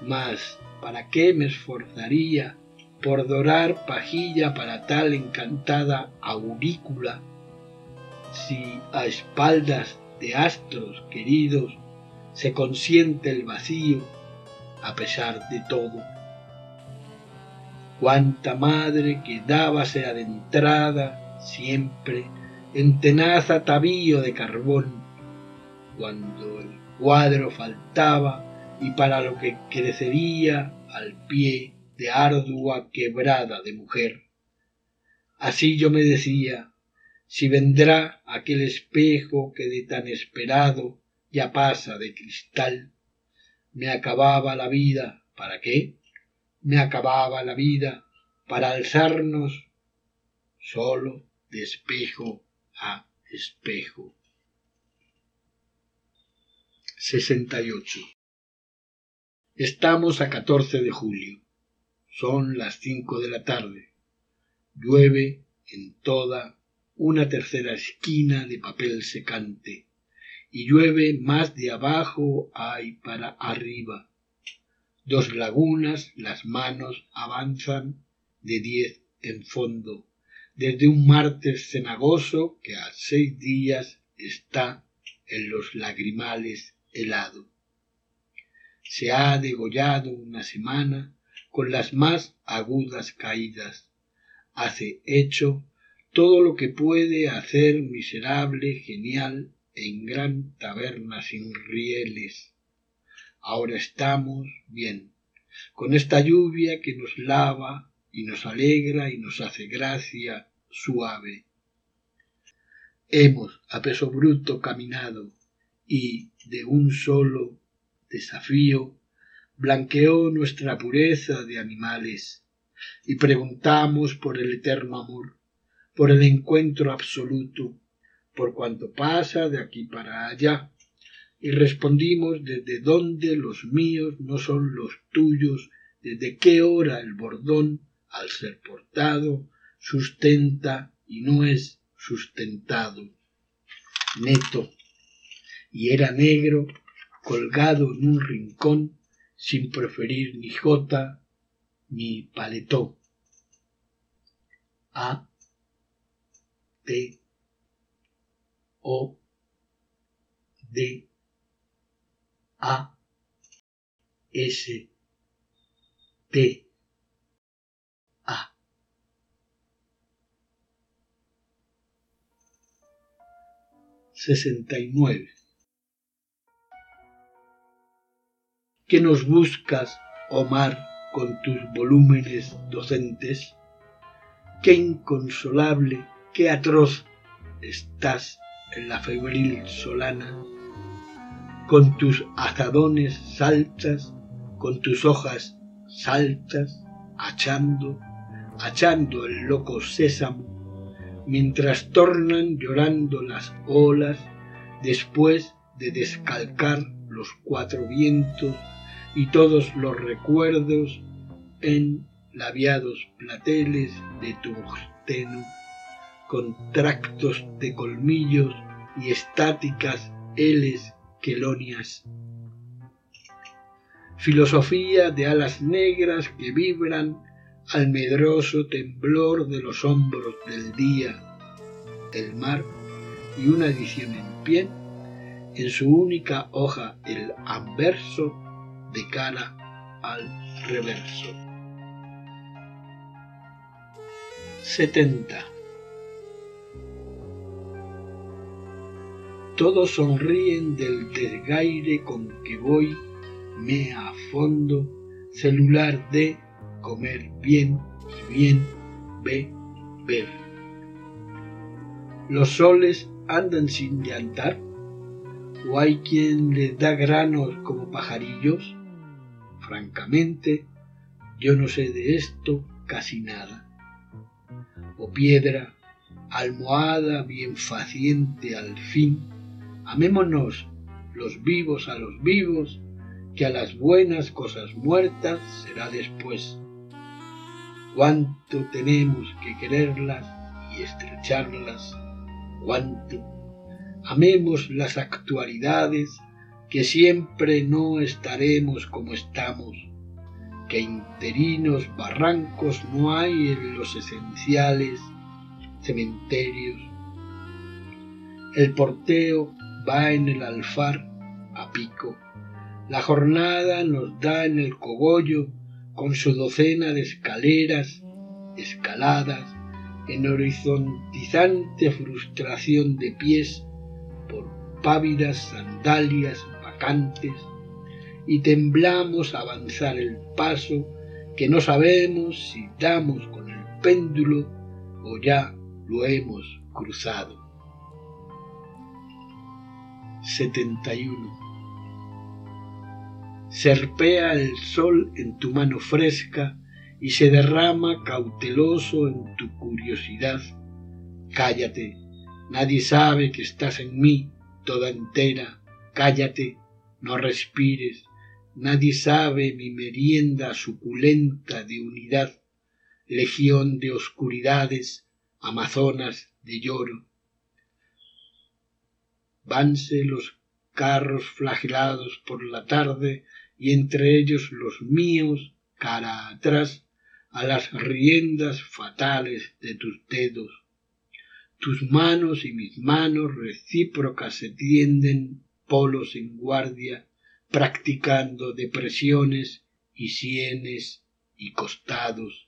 Mas, ¿para qué me esforzaría por dorar pajilla para tal encantada aurícula, si a espaldas de astros queridos se consiente el vacío a pesar de todo? Cuánta madre quedábase adentrada siempre en tenaz atavío de carbón, cuando el cuadro faltaba y para lo que crecería al pie de ardua quebrada de mujer. Así yo me decía, si vendrá aquel espejo que de tan esperado ya pasa de cristal, me acababa la vida, ¿para qué? Me acababa la vida para alzarnos solo de espejo a espejo. 68. Estamos a 14 de julio. Son las cinco de la tarde. Llueve en toda una tercera esquina de papel secante y llueve más de abajo hay para arriba. Dos lagunas, las manos avanzan de diez en fondo, desde un martes cenagoso que a seis días está en los lagrimales helado se ha degollado una semana con las más agudas caídas. Hace hecho todo lo que puede hacer miserable, genial, en gran taberna sin rieles. Ahora estamos bien, con esta lluvia que nos lava y nos alegra y nos hace gracia suave. Hemos a peso bruto caminado y de un solo desafío blanqueó nuestra pureza de animales y preguntamos por el eterno amor, por el encuentro absoluto, por cuanto pasa de aquí para allá, y respondimos desde dónde los míos no son los tuyos, desde qué hora el bordón, al ser portado, sustenta y no es sustentado. Neto, y era negro colgado en un rincón sin preferir ni jota ni paletó. A T O D A S T A sesenta y nueve ¿Qué nos buscas, Omar, con tus volúmenes docentes? Qué inconsolable, qué atroz estás en la febril solana, con tus azadones saltas, con tus hojas saltas, achando, achando el loco sésamo, mientras tornan llorando las olas después de descalcar los cuatro vientos y todos los recuerdos en labiados plateles de tungsteno, con tractos de colmillos y estáticas heles quelonias. Filosofía de alas negras que vibran al medroso temblor de los hombros del día, del mar y una edición en pie, en su única hoja el anverso de cara al reverso. 70. Todos sonríen del desgaire con que voy, me a fondo, celular de comer bien y bien, ve, ver. Los soles andan sin llantar, o hay quien les da granos como pajarillos. Francamente, yo no sé de esto casi nada o piedra, almohada bien faciente al fin, amémonos los vivos a los vivos, que a las buenas cosas muertas será después. Cuánto tenemos que quererlas y estrecharlas, cuánto. Amemos las actualidades, que siempre no estaremos como estamos que interinos barrancos no hay en los esenciales cementerios. El porteo va en el alfar a pico. La jornada nos da en el cogollo con su docena de escaleras, escaladas, en horizontizante frustración de pies por pávidas sandalias vacantes y temblamos a avanzar el paso que no sabemos si damos con el péndulo o ya lo hemos cruzado. 71. Serpea el sol en tu mano fresca y se derrama cauteloso en tu curiosidad. Cállate, nadie sabe que estás en mí toda entera. Cállate, no respires, Nadie sabe mi merienda suculenta de unidad, legión de oscuridades, amazonas de lloro. Vanse los carros flagelados por la tarde y entre ellos los míos, cara atrás, a las riendas fatales de tus dedos. Tus manos y mis manos recíprocas se tienden, polos en guardia, practicando depresiones y sienes y costados.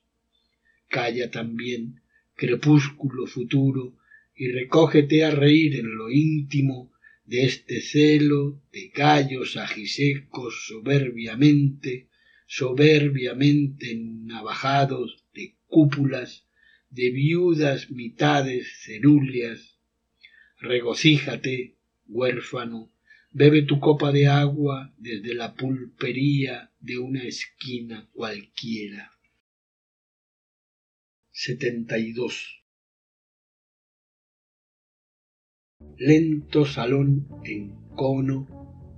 Calla también, crepúsculo futuro, y recógete a reír en lo íntimo de este celo de gallos ajisecos soberbiamente, soberbiamente navajados de cúpulas, de viudas mitades cerúleas. Regocíjate, huérfano, Bebe tu copa de agua desde la pulpería de una esquina cualquiera. 72. Lento salón en cono,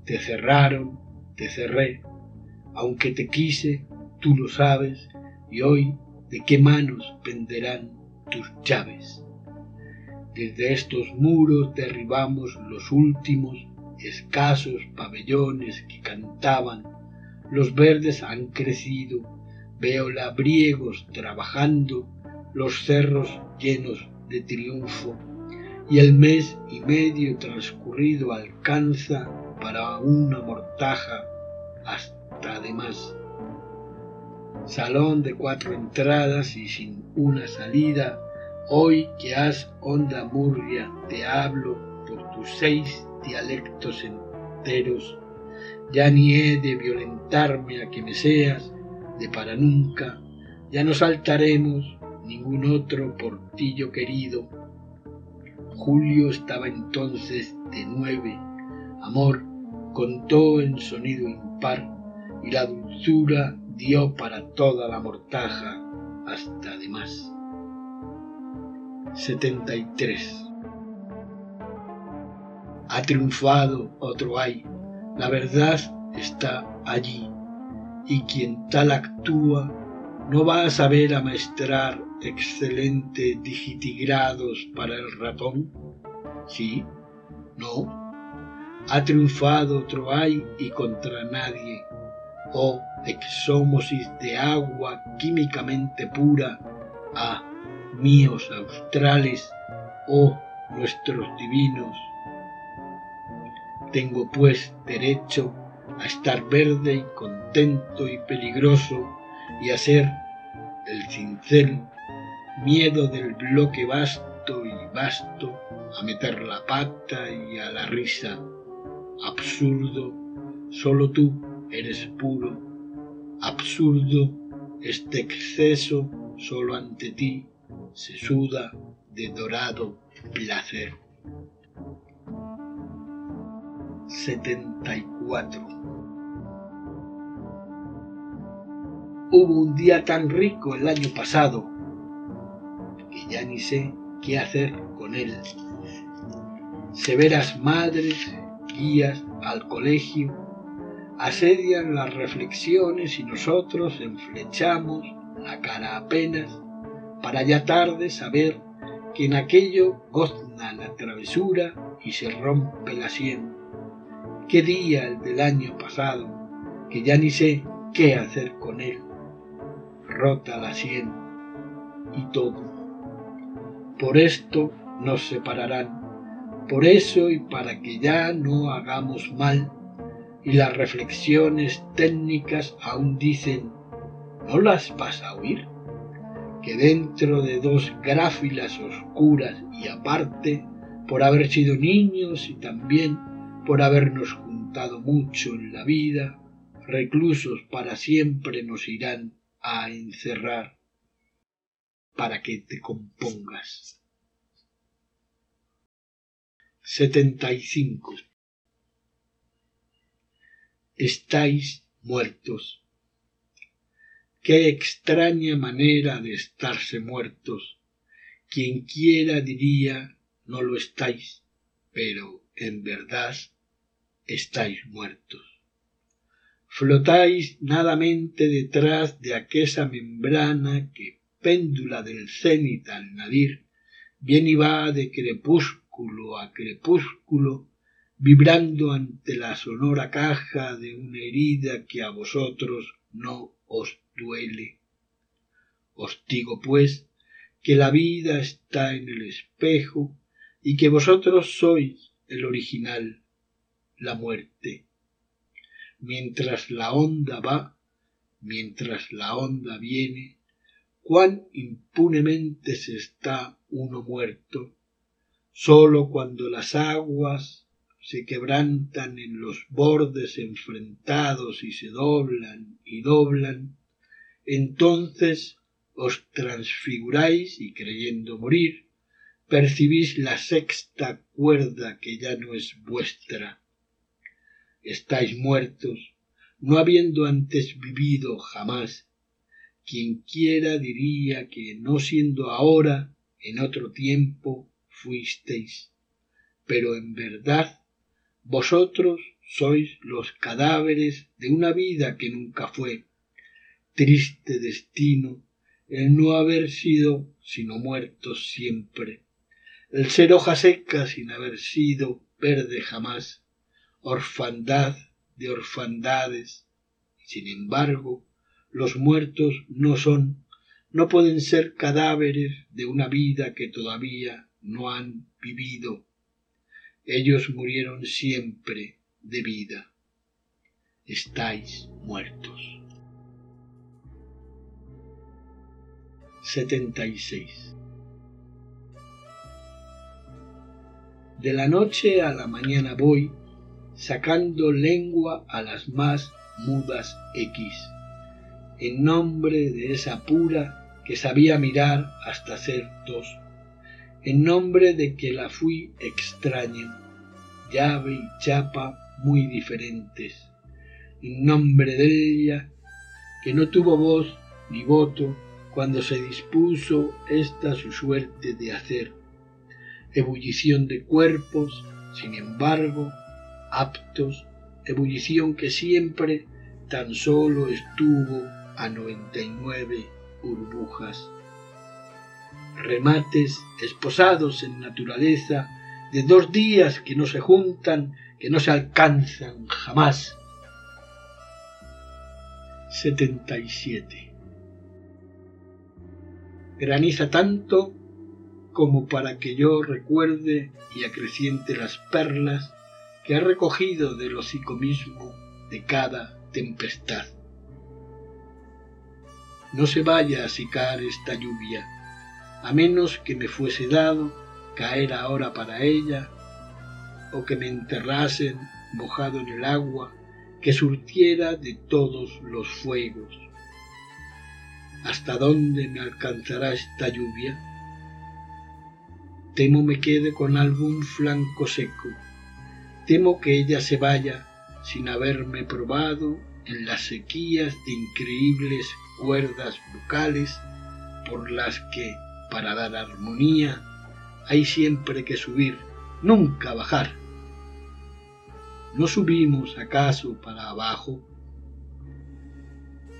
te cerraron, te cerré, aunque te quise, tú lo sabes, y hoy de qué manos penderán tus llaves. Desde estos muros derribamos los últimos escasos pabellones que cantaban, los verdes han crecido, veo labriegos trabajando, los cerros llenos de triunfo, y el mes y medio transcurrido alcanza para una mortaja hasta de más. Salón de cuatro entradas y sin una salida, hoy que has onda murria, te hablo por tus seis dialectos enteros, ya ni he de violentarme a que me seas de para nunca, ya no saltaremos ningún otro portillo querido. Julio estaba entonces de nueve. Amor contó en sonido impar y la dulzura dio para toda la mortaja hasta de más. 73. Ha triunfado otro hay, la verdad está allí, y quien tal actúa no va a saber amaestrar excelentes digitigrados para el ratón. Sí, no. Ha triunfado otro hay y contra nadie. Oh, exómosis de agua químicamente pura. Ah, míos australes, oh, nuestros divinos. Tengo pues derecho a estar verde y contento y peligroso y a ser el cincel, miedo del bloque vasto y vasto, a meter la pata y a la risa. Absurdo, solo tú eres puro. Absurdo, este exceso solo ante ti se suda de dorado placer. 74. Hubo un día tan rico el año pasado que ya ni sé qué hacer con él. Severas madres, guías al colegio, asedian las reflexiones y nosotros enflechamos la cara apenas para ya tarde saber que en aquello gozna la travesura y se rompe la sien. Qué día el del año pasado, que ya ni sé qué hacer con él. Rota la sien y todo. Por esto nos separarán, por eso y para que ya no hagamos mal, y las reflexiones técnicas aún dicen, ¿no las vas a oír? que dentro de dos gráfilas oscuras y aparte, por haber sido niños y también por habernos juntado mucho en la vida, reclusos para siempre nos irán a encerrar para que te compongas. 75. Estáis muertos Qué extraña manera de estarse muertos. Quien quiera diría no lo estáis, pero en verdad estáis muertos. Flotáis nadamente detrás de aquella membrana que, péndula del cenit al nadir, viene y va de crepúsculo a crepúsculo, vibrando ante la sonora caja de una herida que a vosotros no os duele. Os digo, pues, que la vida está en el espejo y que vosotros sois el original, la muerte. Mientras la onda va, mientras la onda viene, cuán impunemente se está uno muerto, sólo cuando las aguas se quebrantan en los bordes enfrentados y se doblan y doblan, entonces os transfiguráis y creyendo morir, percibís la sexta cuerda que ya no es vuestra. Estáis muertos, no habiendo antes vivido jamás. Quien quiera diría que no siendo ahora, en otro tiempo fuisteis. Pero en verdad, vosotros sois los cadáveres de una vida que nunca fue triste destino el no haber sido sino muertos siempre, el ser hoja seca sin haber sido verde jamás, orfandad de orfandades. Sin embargo, los muertos no son, no pueden ser cadáveres de una vida que todavía no han vivido. Ellos murieron siempre de vida. Estáis muertos. 76. De la noche a la mañana voy sacando lengua a las más mudas X, en nombre de esa pura que sabía mirar hasta ser dos, en nombre de que la fui extraño, llave y chapa muy diferentes, en nombre de ella que no tuvo voz ni voto cuando se dispuso esta su suerte de hacer. Ebullición de cuerpos, sin embargo, aptos, ebullición que siempre tan solo estuvo a noventa y nueve burbujas. Remates esposados en naturaleza de dos días que no se juntan, que no se alcanzan jamás. 77. Graniza tanto como para que yo recuerde y acreciente las perlas que ha recogido del hocico mismo de cada tempestad. No se vaya a secar esta lluvia, a menos que me fuese dado caer ahora para ella, o que me enterrasen mojado en el agua que surtiera de todos los fuegos. ¿Hasta dónde me alcanzará esta lluvia? Temo me quede con algún flanco seco. Temo que ella se vaya sin haberme probado en las sequías de increíbles cuerdas vocales por las que, para dar armonía, hay siempre que subir, nunca bajar. ¿No subimos acaso para abajo?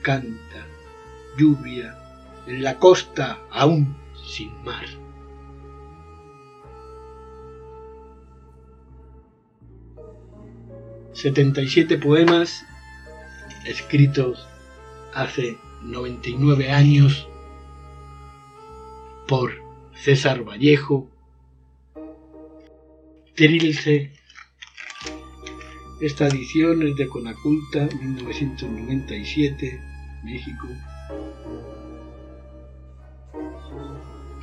Canta, lluvia, en la costa aún sin mar. Setenta y siete poemas escritos hace 99 años por César Vallejo, Trilce esta edición es de Conaculta, 1997, México.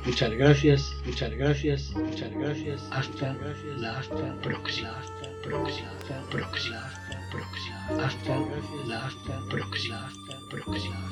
Muchas gracias, muchas gracias, muchas gracias. Hasta la hasta próxima, próxima, próxima, próxima, hasta la hasta próxima, hasta próxima.